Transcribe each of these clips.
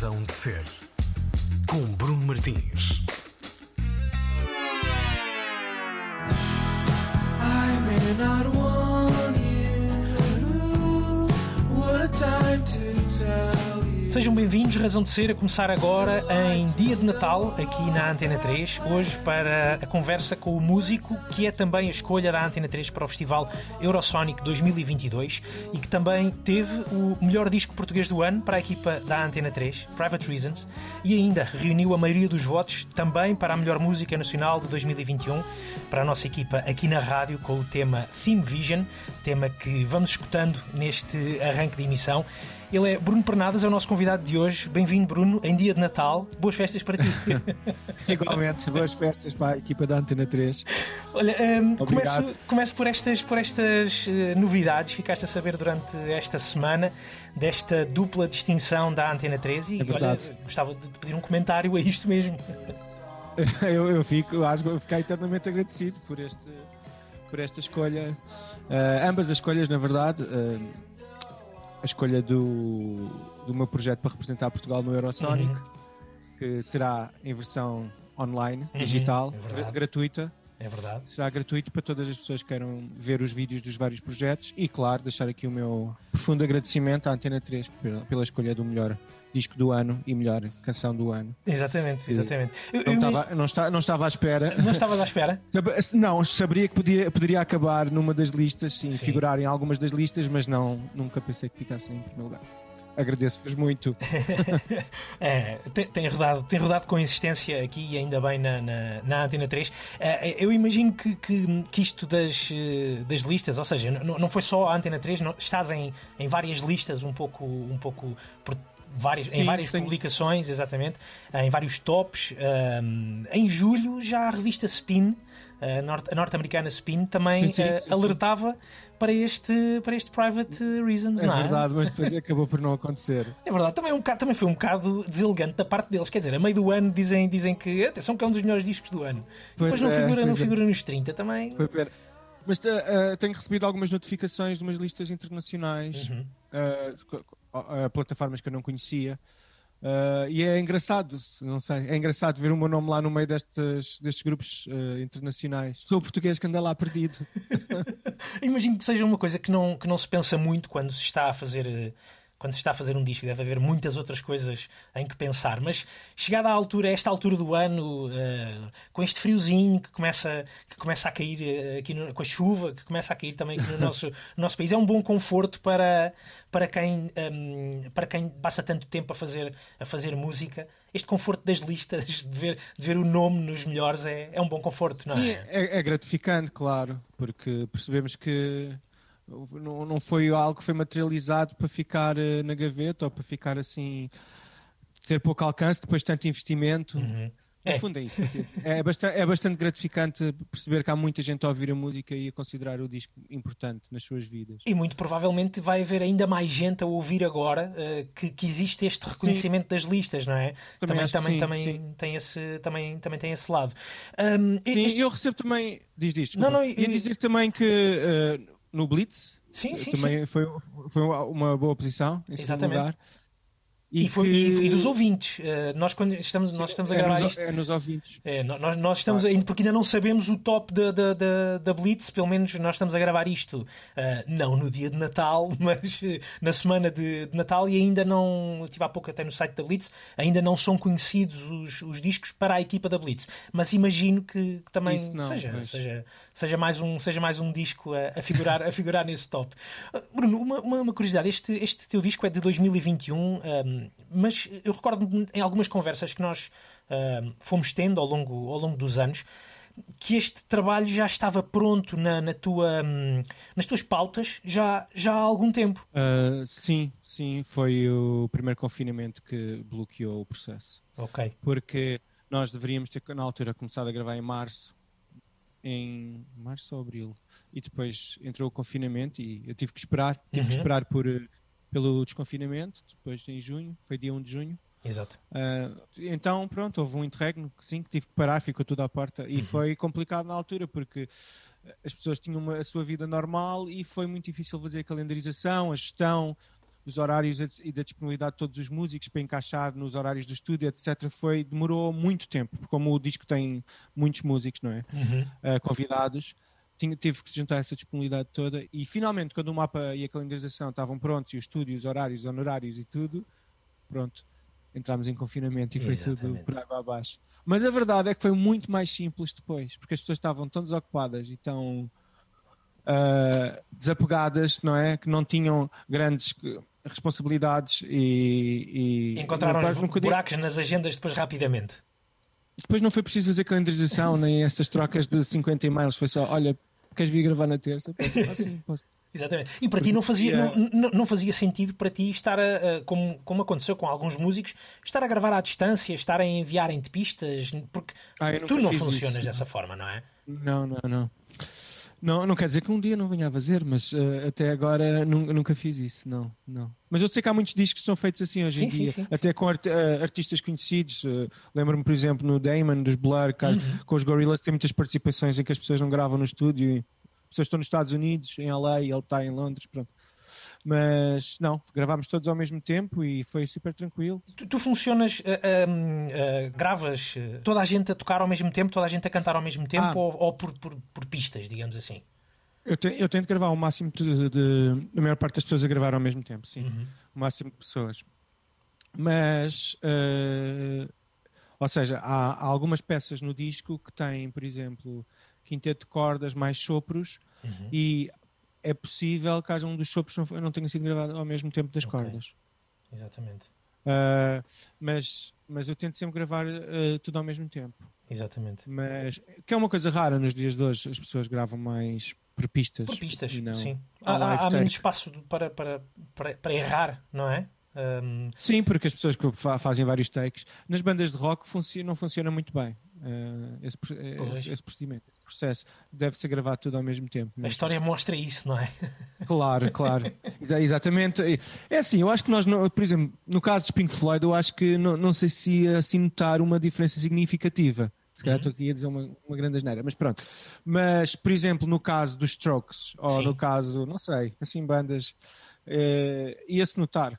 Razão de Ser, com Bruno Martins. I may not Sejam bem-vindos, Razão de Ser, a começar agora em dia de Natal, aqui na Antena 3, hoje para a conversa com o músico que é também a escolha da Antena 3 para o Festival Eurosonic 2022 e que também teve o melhor disco português do ano para a equipa da Antena 3, Private Reasons, e ainda reuniu a maioria dos votos também para a melhor música nacional de 2021 para a nossa equipa aqui na rádio com o tema Theme Vision, tema que vamos escutando neste arranque de emissão. Ele é Bruno Pernadas, é o nosso convidado de hoje. Bem-vindo, Bruno, em dia de Natal. Boas festas para ti. Igualmente, boas festas para a equipa da Antena 3. Olha, Obrigado. começo, começo por estas, por estas eh, novidades. Ficaste a saber durante esta semana desta dupla distinção da Antena 13 e É olha, gostava de pedir um comentário a isto mesmo. Eu, eu fico, acho que fiquei eternamente agradecido por, este, por esta escolha. Ah, ambas as escolhas, na verdade. ah, a escolha do, do meu projeto para representar Portugal no Eurosonic, Uhum. que será em versão online, Uhum, digital, é gratuita. É verdade. Será gratuito para todas as pessoas que queiram ver os vídeos dos vários projetos e, claro, deixar aqui o meu profundo agradecimento à Antena 3 pela, pela escolha do melhor disco do ano e melhor canção do ano. Exatamente, exatamente. Eu, Não eu estava, não, está, não estava à espera. não estava à espera. Não, saberia que podia, poderia acabar numa das listas, sim, Sim. figurar em algumas das listas, mas não, nunca pensei que ficasse em primeiro lugar. Agradeço-vos muito. É, tem, tem rodado, tem rodado com insistência aqui e ainda bem na, na, na Antena 3. É, eu imagino que, que, que isto das, eh, das listas, ou seja, não, não foi só a Antena 3, não- estás em, em várias listas, um pouco, um pouco por várias, em Sim, várias publicações, exatamente, eh, em vários tops. Ahm, em julho, já a revista Spin. A norte- a norte-americana Spin também Sim, sim, eh, sim, sim. alertava para este, para este Private Reasons, É não é? verdade, mas depois acabou por não acontecer. É verdade, também, é um bocado- também foi um bocado deselegante da parte deles. Quer dizer, a meio do ano dizem, dizem que atenção que é um dos melhores discos do ano. Pois Depois não, é, figura, não é. figura nos 30 também. Mas ah, tenho recebido algumas notificações de umas listas internacionais, Uhum. ah, ah, plataformas que eu não conhecia. Ah, e é engraçado, não sei, é engraçado ver o meu nome lá no meio destes, destes grupos ah, internacionais. Sou o português que anda lá perdido. Imagino que seja uma coisa que não, que não se pensa muito quando se está a fazer. Quando se está a fazer um disco, deve haver muitas outras coisas em que pensar. Mas chegada à altura, a esta altura do ano, eh, com este friozinho que começa, que começa a cair eh, aqui no- com a chuva, que começa a cair também aqui no nosso, no nosso país, é um bom conforto para, para, quem, ehm, para quem passa tanto tempo a fazer, a fazer música. Este conforto das listas, de ver, de ver o nome nos melhores, é, é um bom conforto, não Sim, é? é, é gratificante, claro, porque percebemos que não, não foi algo que foi materializado para ficar eh, na gaveta ou para ficar assim, ter pouco alcance depois de tanto investimento. Uhum. No É. fundo é isso. É bastante, é bastante gratificante perceber que há muita gente a ouvir a música e a considerar o disco importante nas suas vidas. E muito provavelmente vai haver ainda mais gente a ouvir agora eh, que, que existe este Sim. reconhecimento das listas, não é? Também também, sim, também, sim. Tem esse, também, também tem esse lado. Ahm, Sim, este- eu recebo também. Diz disto. Não, não, Ia eu- dizer também que eh, no Blitz Sim, sim, também Foi, foi uma boa posição em segundo Exatamente. lugar. E, foi- que- e- e dos ouvintes. Eh, nós, quando estamos, nós estamos a é gravar nos, isto. É nos ouvintes. É, nó- nós, nós estamos ainda, porque ainda não sabemos o top da, da, da, da Blitz, pelo menos nós estamos a gravar isto ah, não no dia de Natal, mas eh, na semana de, de Natal e ainda não, estive há pouco até no site da Blitz, ainda não são conhecidos os, os discos para a equipa da Blitz, mas imagino que, que também não, seja, pois. seja, seja, mais um, seja mais um disco a, a figurar, a figurar nesse top. Bruno, uma, uma, uma curiosidade, este, este teu disco é de 2021, mas eu recordo-me em algumas conversas que nós ahm, fomos tendo ao longo, ao longo dos anos que este trabalho já estava pronto na, na tua, hum, nas tuas pautas já, já há algum tempo. Ah, sim, sim, foi o primeiro confinamento que bloqueou o processo. Ok. Porque nós deveríamos ter, na altura, começado a gravar em março, em março ou abril, e depois entrou o confinamento e eu tive que esperar, tive Uhum. que esperar por, pelo desconfinamento, depois em junho, foi dia 1 de junho. Exato. Ah, então, pronto, houve um interregno, sim, que tive que parar, ficou tudo à porta. E foi complicado na altura, porque as pessoas tinham uma- a sua vida normal e foi muito difícil fazer a calendarização, a gestão dos horários e da disponibilidade de todos os músicos para encaixar nos horários do estúdio, etc., foi, demorou muito tempo, porque como o disco tem muitos músicos, não é? Uhum. Uh, convidados, tinha, teve que se juntar essa disponibilidade toda e finalmente, quando o mapa e a calendarização estavam prontos e os horários, os honorários e tudo, pronto, entramos em confinamento e foi tudo Exatamente. por água abaixo. Mas a verdade é que foi muito mais simples depois, porque as pessoas estavam tão desocupadas e tão ah, desapegadas, não é? Que não tinham grandes responsabilidades e. e Encontraram não- buracos nas agendas depois rapidamente. Depois não foi preciso fazer calendarização nem essas trocas de 50 e-mails, foi só: olha, queres vir gravar na terça? Ah, sim, posso. Exatamente. E para ti não fazia, Porque, não, não- fazia sentido para ti estar a, a- como, como aconteceu com alguns músicos, estar a gravar à distância, estar a enviarem-te pistas, porque Ah, tu não funcionas isso. dessa forma, não é? Não, não, não. Não, não quer dizer que um dia não venha a fazer, mas eh, até agora nu- nunca fiz isso, não, não. Mas eu sei que há muitos discos que são feitos assim hoje em Sim, sim, dia, sim. até com art- eh, artistas conhecidos. eh, Lembro-me, por exemplo, no Damon, dos Blur, que Uhum. com os Gorillaz tem muitas participações em que as pessoas não gravam no estúdio. E as pessoas estão nos Estados Unidos, em LA, e ele está em Londres, pronto. Mas não, gravámos todos ao mesmo tempo e foi super tranquilo. Tu, tu funcionas, ah, ah, ah, gravas ah, toda a gente a tocar ao mesmo tempo, toda a gente a cantar ao mesmo tempo, Ah. ou, ou por, por, por pistas, digamos assim? Eu, te- eu tento gravar o máximo de, de- A maior parte das pessoas a gravar ao mesmo tempo, sim. Uhum. O máximo de pessoas. Mas. eh, ou seja, há, há algumas peças no disco que têm, por exemplo, quinteto de cordas mais sopros Uhum. e é possível que haja um dos sopros não, não tenha sido gravado ao mesmo tempo das Ok. cordas. Exatamente. Uh, mas, mas eu tento sempre gravar uh, tudo ao mesmo tempo. Exatamente. Mas que é uma coisa rara nos dias de hoje, as pessoas gravam mais por pistas. Por pistas, não sim. Há, há, há menos espaço para, para, para, para errar, não é? Ahm, Sim, porque as pessoas que fa- fazem vários takes nas bandas de rock não funciona muito bem uh, esse, esse, esse procedimento, processo. Deve ser gravado tudo ao mesmo tempo. a mesmo. história mostra isso, não é? Claro, claro. Exa- exatamente. É assim, eu acho que nós, não- por exemplo, no caso de Pink Floyd, eu acho que não, não sei se ia assim notar uma diferença significativa. Se Uhum. calhar estou aqui a dizer uma, uma grande asneira, mas pronto. Mas, por exemplo, no caso dos Strokes, ou Sim. no caso, não sei, assim, bandas, eh, ia-se notar.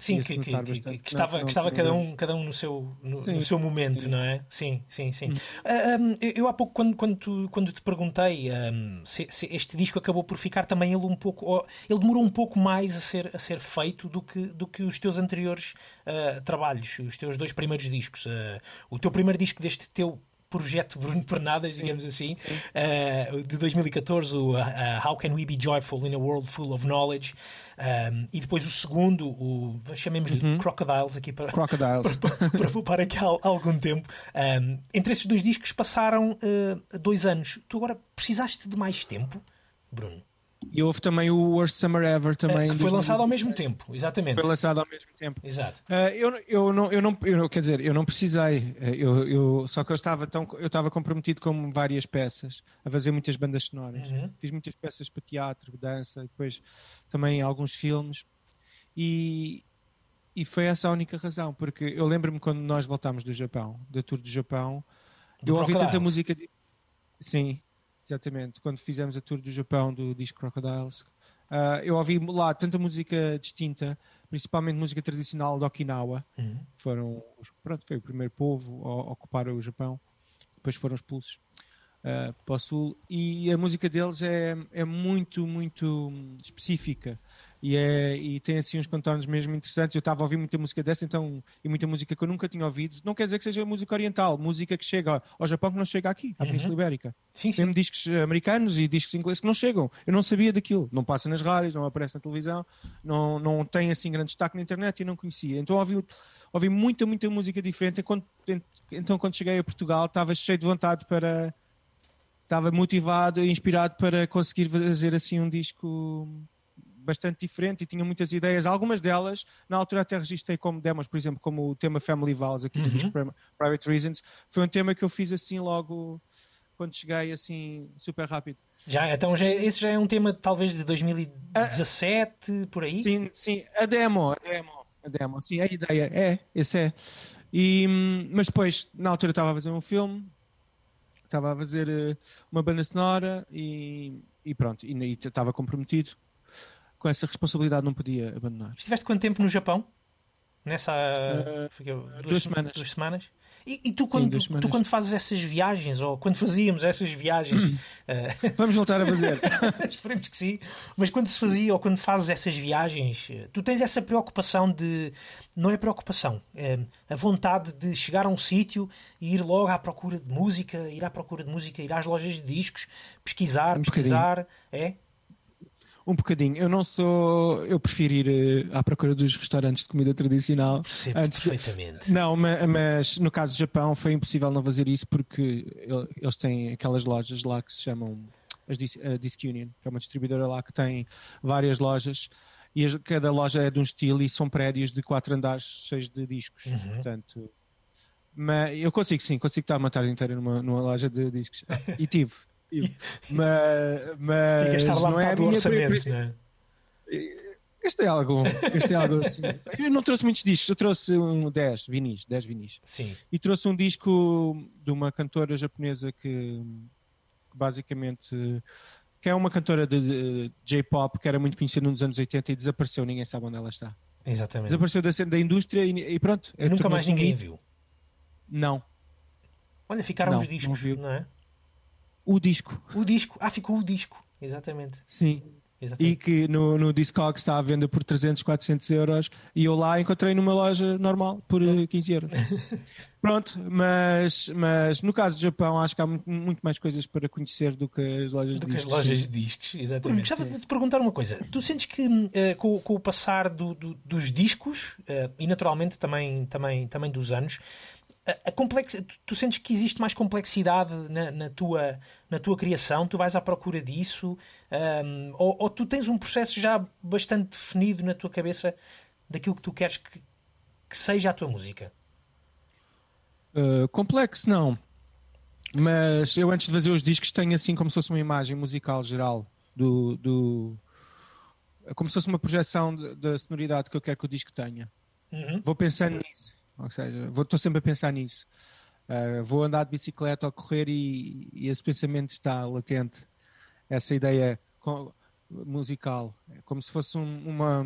Sim, que, que, que- que estava, Não, não que estava cada, um, cada um no seu, no, no seu momento, Sim. não é? Sim, sim, sim. Ah, hum, eu, eu há pouco, quando, quando, tu- quando te perguntei hum, se, se este disco acabou por ficar também ele um pouco. ó, Ele demorou um pouco mais a ser, a ser feito do que, do que os teus anteriores ah, trabalhos, os teus dois primeiros discos. Ah, o teu primeiro disco deste teu projeto Bruno Pernadas, digamos assim, ah, de 2014, o ah, How Can We Be Joyful in a World Full of Knowledge, um, e depois o segundo, o chamemos-lhe Crocodiles, aqui para, Crocodiles. para poupar aqui há algum tempo. Um, entre esses dois discos passaram uh, dois anos. Tu agora precisaste de mais tempo, Bruno? E houve também o Worst Summer Ever também. que foi lançado ao 2016. mesmo tempo, exatamente. Foi lançado ao mesmo tempo. Exato. Ah, eu, eu, não, eu, não, eu quer dizer, eu não precisei, Ah, eu, eu, só que eu estava, tão, eu estava comprometido com várias peças, a fazer muitas bandas sonoras. Uhum. Fiz muitas peças para teatro, dança, depois também alguns filmes. E, e foi essa a única razão, porque eu lembro-me quando nós voltámos do Japão, da tour do Japão, Do eu ouvi tanta música. de- Sim, exatamente. Quando fizemos a tour do Japão do disco Crocodiles, ah, eu ouvi lá tanta música distinta, principalmente música tradicional de Okinawa. Uhum. Foram, pronto, foi o primeiro povo a ocupar o Japão. Depois foram expulsos ah, para o sul. E a música deles é, é muito, muito específica. E, é, e tem assim uns contornos mesmo interessantes. Eu estava a ouvir muita música dessa, então, e muita música que eu nunca tinha ouvido. Não quer dizer que seja música oriental, música que chega ao Japão que não chega aqui, à Península Ibérica. Sim, sim. Mesmo discos americanos e discos ingleses que não chegam. Eu não sabia daquilo. Não passa nas rádios, não aparece na televisão, não, não tem assim grande destaque na internet e eu não conhecia. Então ouvi, ouvi muita, muita música diferente. Então, quando cheguei a Portugal, estava cheio de vontade para. Estava motivado e inspirado para conseguir fazer assim um disco bastante diferente e tinha muitas ideias. Algumas delas, na altura, até registrei como demos, por exemplo, como o tema Family Vows aqui do Uhum. Pri- Private Reasons. Foi um tema que eu fiz assim logo quando cheguei, assim, super rápido. Já, então já, esse já é um tema talvez de 2017, por aí? Sim, sim, a demo, a demo, a demo, sim, a ideia é, esse é. E, hum, mas depois, na altura, estava a fazer um filme, estava a fazer eh, uma banda sonora e, e pronto, e e estava comprometido. Com essa responsabilidade não podia abandonar. Estiveste quanto tempo no Japão? Nessa. Eh, duas sema- semanas. duas semanas? E, e tu, quando, duas tu semanas. quando fazes essas viagens, ou quando fazíamos essas viagens, eh, Vamos voltar a fazer. esperemos que sim, mas quando se fazia ou quando fazes essas viagens, tu tens essa preocupação de. Não é preocupação, é a vontade de chegar a um sítio e ir logo à procura de música, ir à procura de música, ir às lojas de discos, pesquisar, Um pesquisar. É? Um bocadinho. Eu não sou. Eu prefiro ir eh, à procura dos restaurantes de comida tradicional. Percebo antes de- perfeitamente. Não, ma- mas no caso do Japão foi impossível não fazer isso porque el- eles têm aquelas lojas lá que se chamam as a Disc Union, que é uma distribuidora lá que tem várias lojas e cada loja é de um estilo e são prédios de quatro andares cheios de discos. Uhum. Portanto, mas eu consigo sim, consigo estar uma tarde inteira numa, numa loja de discos. E tive. mas mas E gastar lá não é a do orçamento, não é? Gastei algo, gastei algo assim. Eu não trouxe muitos discos, eu trouxe um 10 vinis, 10 vinis. Sim. E trouxe um disco de uma cantora japonesa que, que basicamente que é uma cantora de, de J-pop que era muito conhecida nos anos 80 e desapareceu, ninguém sabe onde ela está. Exatamente. Desapareceu da, cena da indústria e, e pronto. E nunca mais um ninguém mito. viu. Não, Olha, ficaram Não, os não discos, viu. não é? O disco, O disco. Ah, ficou o disco. Exatamente. sim. E Exatamente. que no, no Discogs está à venda por 300, 400 euros e eu lá encontrei numa loja normal por eh, 15 euros. Pronto, mas, mas no caso do Japão acho que há muito, muito mais coisas para conhecer do que as lojas Do de que as discos. lojas de discos, exatamente. Gostava de te perguntar uma coisa. Tu sentes que eh, com, com o passar do- do- dos discos eh, e naturalmente também, também, também dos anos, a, complex... tu, sentes que existe mais complexidade na, na tua, na tua criação? Tu vais à procura disso? Ahm, ou, ou tu tens um processo já bastante definido na tua cabeça daquilo que tu queres que, que seja a tua música? Uh, complexo, não. Mas eu antes de fazer os discos tenho assim como se fosse uma imagem musical geral do. do como se fosse uma projeção da sonoridade que eu quero que o disco tenha. Uhum. Vou pensando nisso. Ou seja, vou- estou sempre a pensar nisso. Uh, vou andar de bicicleta ou correr e, e esse pensamento está latente. Essa ideia co- musical. Como se fosse um- uma,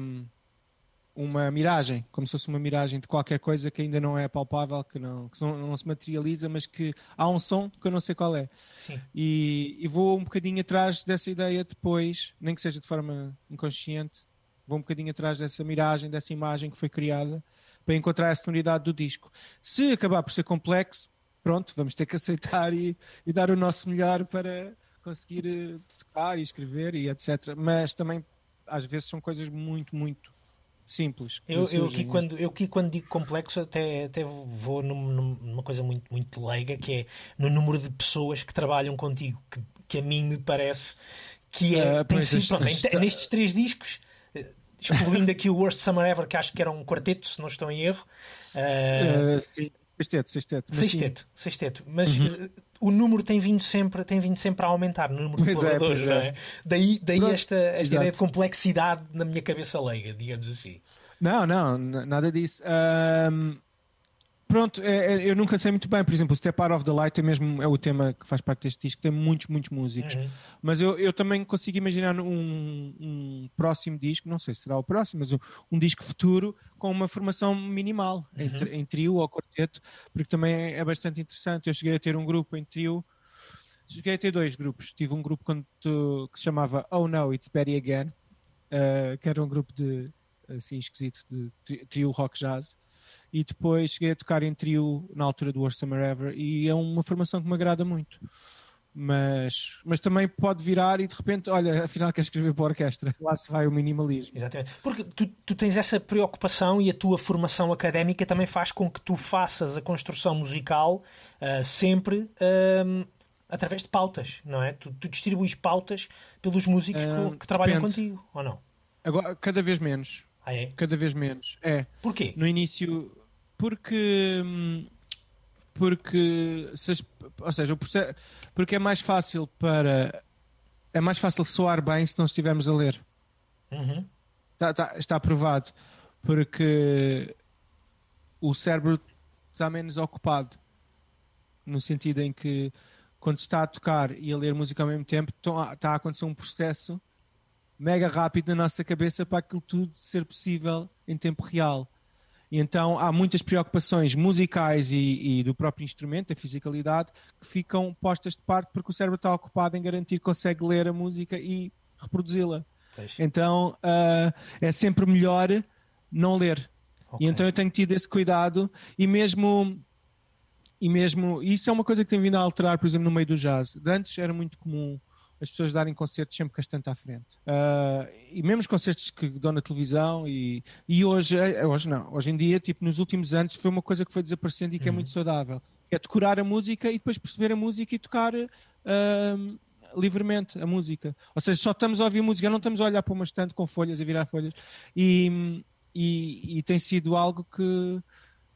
uma miragem. Como se fosse uma miragem de qualquer coisa que ainda não é palpável, que não, que não, não se materializa, mas que há um som que eu não sei qual é. Sim. E, e vou um bocadinho atrás dessa ideia depois, nem que seja de forma inconsciente, vou um bocadinho atrás dessa miragem, dessa imagem que foi criada para encontrar a sonoridade do disco. Se acabar por ser complexo, pronto, vamos ter que aceitar e, e dar o nosso melhor para conseguir eh, tocar e escrever e etc. Mas também às vezes são coisas muito, muito simples. Eu, eu, aqui quando, eu aqui quando digo complexo até, até vou num- num- numa coisa muito, muito leiga que é no número de pessoas que trabalham contigo, que, que a mim me parece que é. Ah, tem sido, pronto, em- nestes três discos, excluindo aqui o Worst Summer Ever, que acho que era um quarteto, se não estou em erro. ah, Eh, sim, sexteto, sexteto. mas sim. Uhum. Sexteto, sexteto. Mas eh, o número tem vindo sempre, tem vindo sempre a aumentar, o número de Pois é, colaboradores, pois não é. é? Daí, daí Pronto, esta, esta exato. ideia de complexidade na minha cabeça leiga, digamos assim. Não, não, nada disso. Pronto, é- é- eu nunca sei muito bem. Por exemplo, o Step Out of the Light é mesmo é o tema que faz parte deste disco, tem muitos, muitos músicos. Uhum. Mas eu, eu também consigo imaginar um, um próximo disco, não sei se será o próximo, mas um, um disco futuro com uma formação minimal, em, Uhum. tri- em trio ou quarteto, porque também é, é bastante interessante. Eu cheguei a ter um grupo em trio. Cheguei a ter dois grupos. Tive um grupo quando que se chamava Oh No, It's Betty Again, eh, que era um grupo de assim esquisito de tri- trio rock jazz. E depois cheguei a tocar em trio na altura do Worst Summer Ever e é uma formação que me agrada muito. Mas, mas também pode virar e de repente, olha, afinal quer escrever para a orquestra. Lá se vai o minimalismo. Exatamente. Porque tu, tu tens essa preocupação e a tua formação académica também faz com que tu faças a construção musical ah, sempre ahm, através de pautas, não é? Tu, tu distribuis pautas pelos músicos Ah, co- que trabalham depende. contigo, ou não? Agora, cada vez menos. Ah, é? Cada vez menos. É. Porquê? No início, porque. Porque. se ou seja, processo, porque é mais fácil para. É mais fácil soar bem se não estivermos a ler. Uhum. Está, está, está provado. Porque o cérebro está menos ocupado. No sentido em que quando está a tocar e a ler música ao mesmo tempo, está a acontecer um processo mega rápido na nossa cabeça para aquilo tudo ser possível em tempo real. E então há muitas preocupações musicais e, e do próprio instrumento, a fisicalidade, que ficam postas de parte porque o cérebro está ocupado em garantir que consegue ler a música e reproduzi-la. Então ah, é sempre melhor não ler. Ok. E então eu tenho tido esse cuidado e mesmo e mesmo isso é uma coisa que tem vindo a alterar, por exemplo, no meio do jazz. De antes era muito comum as pessoas darem concertos sempre estante à frente. Ah, e mesmo os concertos que dão na televisão e, e hoje, eh, hoje não, hoje em dia, tipo, nos últimos anos foi uma coisa que foi desaparecendo e que é muito saudável. É decorar a música e depois perceber a música e tocar ah, livremente a música. Ou seja, só estamos a ouvir música, não estamos a olhar para uma estante com folhas, a virar folhas. E, e, e tem sido algo que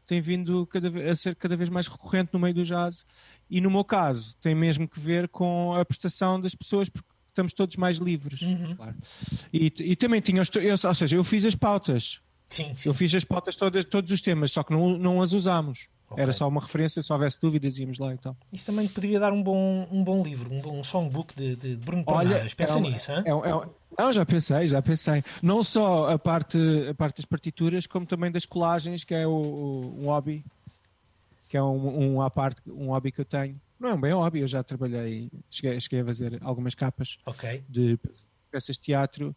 tem vindo cada a ser cada vez mais recorrente no meio do jazz. E no meu caso, tem mesmo que ver com a prestação das pessoas, porque estamos todos mais livres. Uhum. Claro. E, e também tinha, eu, ou seja, eu fiz as pautas. Sim, sim. Eu fiz as pautas todas, todos os temas, só que não, não as usámos. Ok. Era só uma referência, se houvesse dúvidas íamos lá e tal. Isso também poderia dar um bom, um bom livro, um bom songbook de, de Bruno Palmares. Pensa é um- nisso, é um- é um- não, já pensei, já pensei. Não só a parte, a parte das partituras, como também das colagens, que é o, o- um hobby, que é um, um à parte, um hobby que eu tenho. Não é um bem hobby, eu já trabalhei, cheguei, cheguei a fazer algumas capas Ok. de peças de teatro.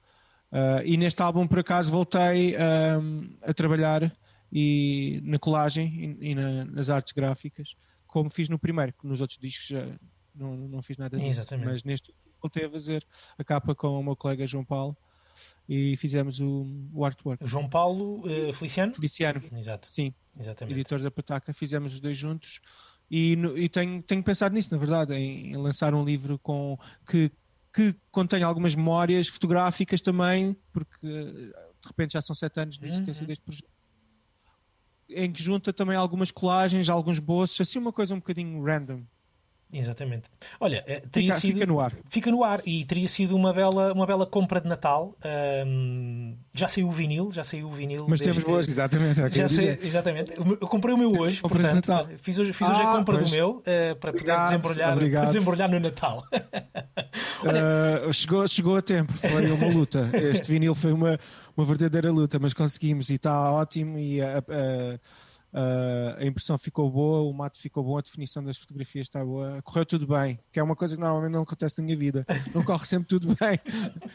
ah, e neste álbum, por acaso, voltei ahm, a trabalhar e, na colagem e, e na- nas artes gráficas, como fiz no primeiro, que nos outros discos já não, não fiz nada disso. Exatamente. Mas neste voltei a fazer a capa com o meu colega João Paulo e fizemos o, o artwork. João Paulo eh, Feliciano? Feliciano, Exato, sim, exatamente. editor da Pataca, fizemos os dois juntos e, no- e tenho, tenho pensado nisso, na verdade, em, em lançar um livro com que, que contém algumas memórias fotográficas também, porque eh, de repente já são sete anos de existência Uhum. deste projeto. Em que junta também algumas colagens, alguns bolsos, assim uma coisa um bocadinho random. Exatamente. Olha, eh, teria Fica, sido. fica no ar. Fica no ar e teria sido uma bela, uma bela compra de Natal. Ahm, já saiu o vinil, já saiu o vinil. Mas temos deste- boas, exatamente. eu Já sei, exatamente. Eu comprei o meu hoje, compras portanto, Natal. fiz hoje, fiz hoje a Ah, compra pois. do meu eh, para poder Obrigado, desembrulhar, obrigado. para desembrulhar no Natal. Uh, chegou, chegou a tempo, foi uma luta. Este vinil foi uma, uma verdadeira luta, mas conseguimos e está ótimo. E a, a- a- a impressão ficou boa, o mato ficou bom, a definição das fotografias está boa. Correu tudo bem, que é uma coisa que normalmente não acontece na minha vida. Não corre sempre tudo bem.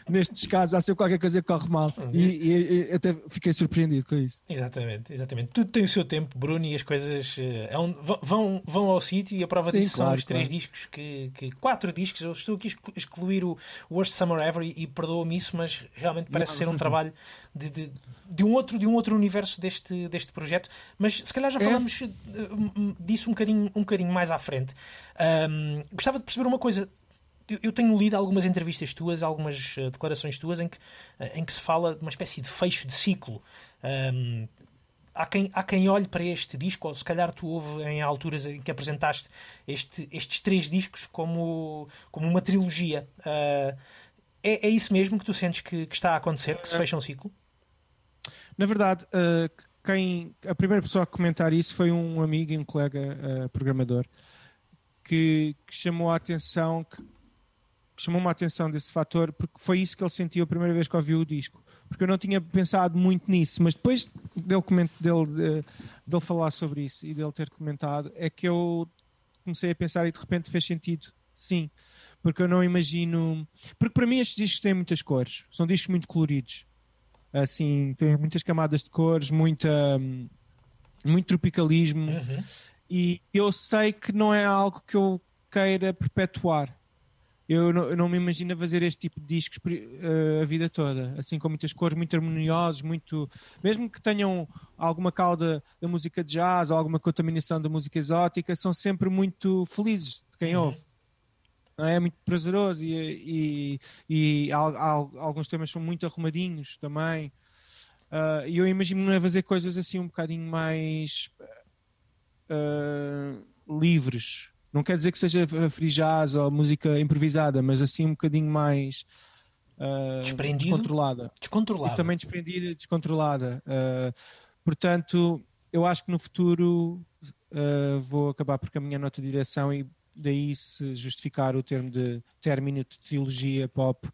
Nestes casos, há sempre qualquer coisa que corre mal. E, e- e até fiquei surpreendido com isso. Exatamente, exatamente. Tudo tem o seu tempo, Bruno, e as coisas eh, é um- vão- vão, ao sítio e a prova Sim, disso são claro, os três claro. discos que, que- Quatro discos. Eu estou aqui a exclu- excluir o Worst Summer Ever e, e perdoa-me isso, mas realmente parece Não, ser um não. trabalho de, de, de um outro, de um outro universo deste, deste projeto. Mas se calhar já É. falamos m- disso um bocadinho, um bocadinho mais à frente. Ahm, gostava de perceber uma coisa. Eu- tenho lido algumas entrevistas tuas, algumas eh, declarações tuas em que, eh, em que se fala de uma espécie de fecho de ciclo. Ahm, há quem, há quem olhe para este disco, ou se calhar tu houve em alturas em que apresentaste este- estes três discos como, como uma trilogia. Ah, é, é isso mesmo que tu sentes que, que está a acontecer, que se fecha um ciclo? Na verdade, uh, quem, a primeira pessoa a comentar isso foi um amigo e um colega uh, programador que, que chamou a atenção que, que chamou-me a atenção desse fator porque foi isso que ele sentiu a primeira vez que ouviu o disco. Porque eu não tinha pensado muito nisso mas depois dele, dele, eh, dele falar sobre isso e dele ter comentado é que eu comecei a pensar e de repente fez sentido sim. Porque eu não imagino porque para mim estes discos têm muitas cores são discos muito coloridos assim, tem muitas camadas de cores, muita, muito tropicalismo Uhum. e eu sei que não é algo que eu queira perpetuar. Eu não, eu não me imagino fazer este tipo de discos eh, a vida toda, assim com muitas cores muito harmoniosos, muito mesmo que tenham alguma cauda da música de jazz ou alguma contaminação da música exótica, são sempre muito felizes de quem Uhum. ouve. Não é? É muito prazeroso e, e, e al- al- alguns temas são muito arrumadinhos também. Ah, E eu imagino fazer coisas assim um bocadinho mais ah, livres. Não quer dizer que seja free jazz ou música improvisada, mas assim um bocadinho mais Desprendido? descontrolada. Descontrolado. E também desprendida, descontrolada. Uh, portanto, eu acho que no futuro uh, vou acabar por caminhar noutra direção e daí se justificar o termo de término de trilogia pop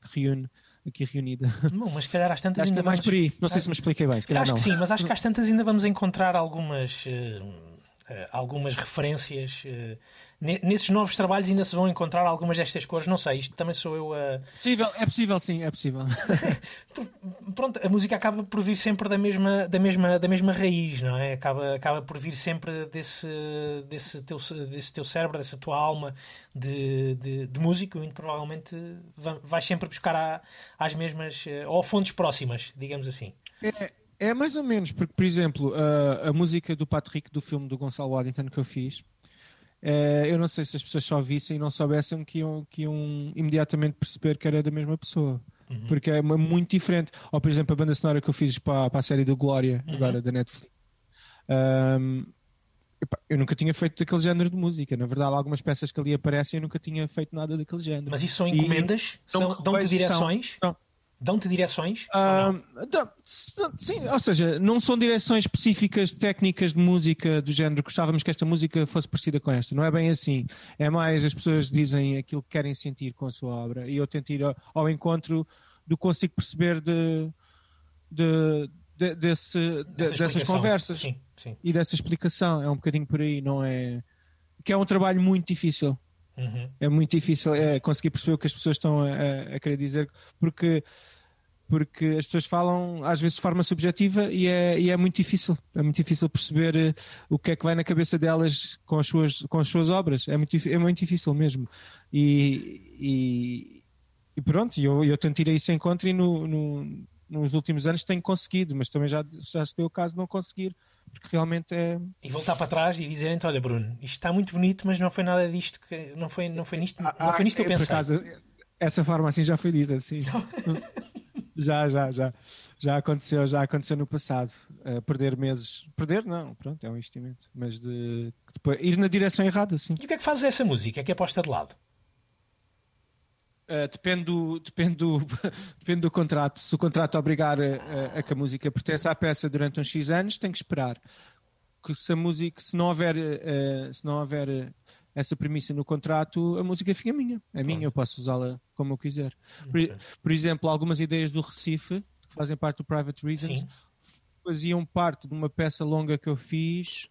que reúne aqui reunida. Bom, mas se calhar às tantas Acho que ainda é mais vamos... por aí. Não sei se me expliquei bem, se calhar acho não. que sim, mas acho que às tantas ainda vamos encontrar algumas, eh, algumas referências. eh, ne- nesses novos trabalhos ainda se vão encontrar algumas destas cores. Não sei, isto também sou eu a. Possível, é possível, sim, é possível. Pronto, a música acaba por vir sempre da mesma, da mesma, da mesma raiz, não é? Acaba, acaba por vir sempre desse, desse, teu, desse teu cérebro, dessa tua alma de, de, de músico, e provavelmente va- vais sempre buscar à- às mesmas, eh, ou fontes próximas, digamos assim. É, é mais ou menos, porque, por exemplo, a, a música do Patrick do filme do Gonçalo Waddington que eu fiz, eh, eu não sei se as pessoas só vissem e não soubessem que iam, que iam imediatamente perceber que era da mesma pessoa. Porque é muito diferente. Ou, por exemplo, a banda sonora que eu fiz para, para a série do Glória, agora da Netflix. Epá, eu nunca tinha feito daquele género de música. Na verdade, algumas peças que ali aparecem eu nunca tinha feito nada daquele género. Mas isso são E- encomendas? São- me Dão-te direções? são- Dão-te direções? s- sim, ou seja, não são direções específicas técnicas de música do género gostávamos que esta música fosse parecida com esta. Não é bem assim. É mais as pessoas dizem aquilo que querem sentir com a sua obra e eu tento ir ao, ao encontro do que consigo perceber de, de- de- desse, de- Dessa dessas conversas Sim, sim. e dessa explicação. É um bocadinho por aí, não é? Que é um trabalho muito difícil. Uhum. É muito difícil é, conseguir perceber o que as pessoas estão a, a- querer dizer, porque, porque as pessoas falam às vezes de forma subjetiva e é, e é muito difícil. É muito difícil perceber eh, o que é que vai na cabeça delas com as suas, com as suas obras. É muito, é muito difícil mesmo. E, e, e pronto, eu, eu tento ir a isso em contra e no, no- nos últimos anos tenho conseguido, mas também já, já se deu o caso de não conseguir, porque realmente é. E voltar para trás e dizerem olha Bruno, isto está muito bonito, mas não foi nada disto que não foi, não foi nisto, não foi nisto que eu Ah, por pensei. acaso, essa forma assim já foi dita, sim. já, já, já. Já aconteceu, já aconteceu no passado. Uh, perder meses. Perder, não, pronto, é um investimento. Mas de depois, ir na direção errada, sim. E o que é que fazes essa música? É que é posta de lado? Uh, depende, do, depende, do, depende do contrato. Se o contrato obrigar a, a- a que a música pertença à peça durante uns X anos, tem que esperar. Que se a música, se não houver, uh, se não houver uh, essa premissa no contrato, a música fica minha. É minha, eu posso usá-la como eu quiser. Por, por exemplo, algumas ideias do Recife, que fazem parte do Private Reasons, Sim. faziam parte de uma peça longa que eu fiz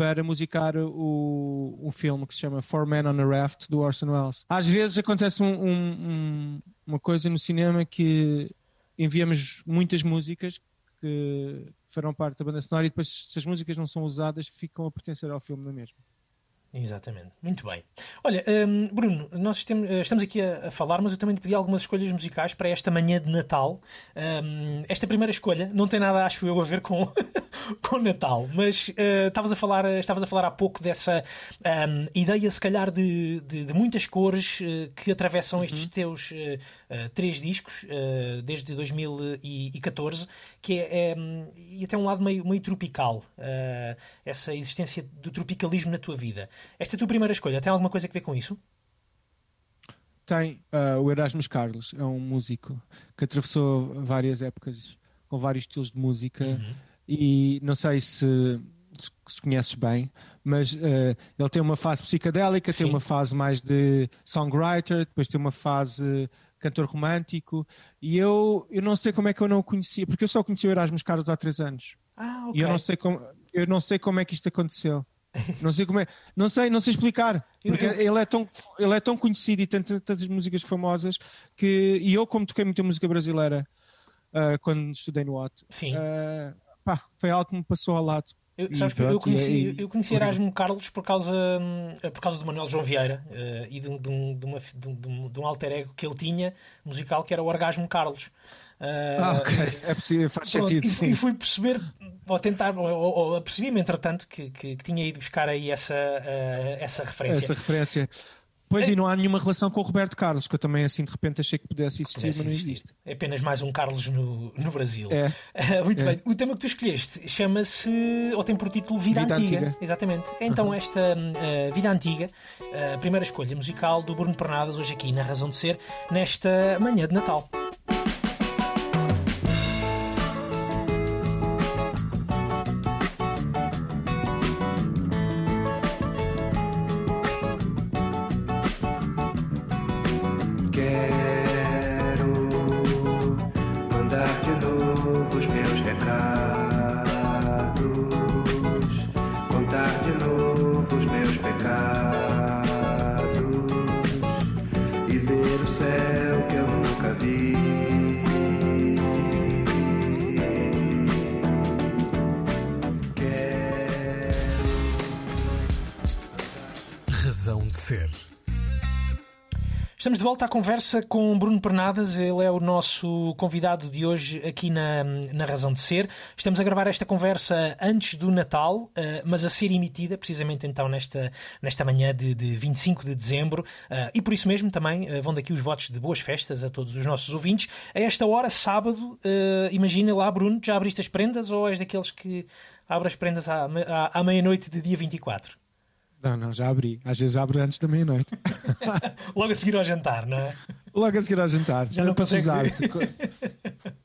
para musicar o, um filme que se chama Four Men on a Raft do Orson Welles. Às vezes acontece um- um- um- uma coisa no cinema que enviamos muitas músicas que farão parte da banda sonora e depois se as músicas não são usadas ficam a pertencer ao filme na mesma. Exatamente, muito bem. Olha, hum, Bruno, nós eh, estamos aqui a, a falar, mas eu também te pedi algumas escolhas musicais para esta manhã de Natal. Hum, esta primeira escolha não tem nada, acho eu, a ver com, com Natal, mas eh, estavas a falar, estavas a falar há pouco dessa hum, ideia, se calhar, de, de- de muitas cores eh, que atravessam estes teus eh, eh, três discos eh, desde 2014, que é, é, hum, e até um lado meio, meio tropical, eh, essa existência do tropicalismo na tua vida. Esta tua primeira escolha tem alguma coisa a ver com isso? Tem ah, o Erasmus Carlos, é um músico que atravessou várias épocas com vários estilos de música e não sei se, se, conheces bem, mas ah, ele tem uma fase psicadélica, Sim. tem uma fase mais de songwriter, depois tem uma fase cantor romântico e eu, eu não sei como é que eu não o conhecia, porque eu só conheci o Erasmus Carlos há três anos. Ah, E eu não sei como eu não sei como é que isto aconteceu. Não sei como é, não sei, não sei explicar, porque Eu- ele é tão ele é tão conhecido e tem tantas, tantas músicas famosas que e eu como toquei muita música brasileira ah, quando estudei no OT, Sim. ah, pá, foi algo que me passou ao lado. Eu, sabes que eu conheci, e- eu conheci Erasmo Carlos por causa, hum, por causa do Manuel João Vieira eh, e de, um- de um, de, uma- um- de um- de um alter ego que ele tinha musical que era o Orgasmo Carlos. Eh, Ah, ok, é possível, faz Pronto, sentido. e, sim. e fui perceber, ou tentar, ou, ou, apercebi-me entretanto que, que, que tinha ido buscar aí essa, eh, essa referência. Essa referência. Pois e não há nenhuma relação com o Roberto Carlos, que eu também assim de repente achei que pudesse existir, Pudesse mas não existir. existe. É apenas mais um Carlos no, no Brasil. É. Ah, Muito É. bem. O tema que tu escolheste chama-se, ou tem por título Vida, Vida Antiga. Antiga. Exatamente. Então, esta hum, ah, Vida Antiga, a primeira escolha musical do Bruno Pernadas, hoje aqui na Razão de Ser, nesta manhã de Natal. Estamos de volta à conversa com Bruno Pernadas, ele é o nosso convidado de hoje aqui na, na Razão de Ser. Estamos a gravar esta conversa antes do Natal, eh, mas a ser emitida precisamente então nesta, nesta manhã de, de 25 de dezembro. eh, e por isso mesmo também eh, vão daqui os votos de boas festas a todos os nossos ouvintes. A esta hora, sábado, imagina lá, Bruno, já abriste as prendas ou és daqueles que abre as prendas à, à, à meia-noite de dia 24? Não, não, já abri. Às vezes abro antes da meia-noite. Logo a seguir ao jantar, não é? Logo a seguir ao jantar. Já não precisar.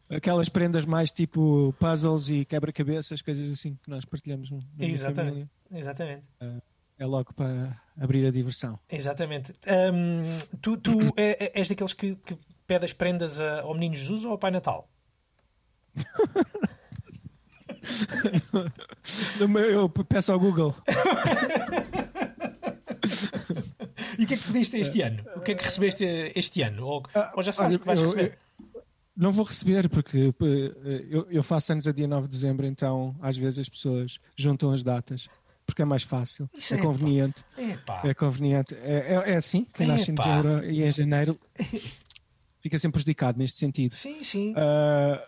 Aquelas prendas mais tipo puzzles e quebra-cabeças, coisas assim que nós partilhamos na Exatamente. família. Exatamente. É logo para abrir a diversão. Exatamente. Hum, tu tu é- é- és daqueles que, que pede as prendas ao Menino Jesus ou ao Pai Natal? No meu- Eu peço ao Google. E o que é que pediste este ano? O que é que recebeste este ano? Ou, ou já sabes Olha, que vais receber? Não vou receber, porque eh, eu, eu faço anos a dia 9 de dezembro, então às vezes as pessoas juntam as datas, porque é mais fácil, Isso é é, conveniente. Epá. É conveniente. É, é, é assim, quem nasce em dezembro e em janeiro fica sempre prejudicado neste sentido. Sim, sim. Ah,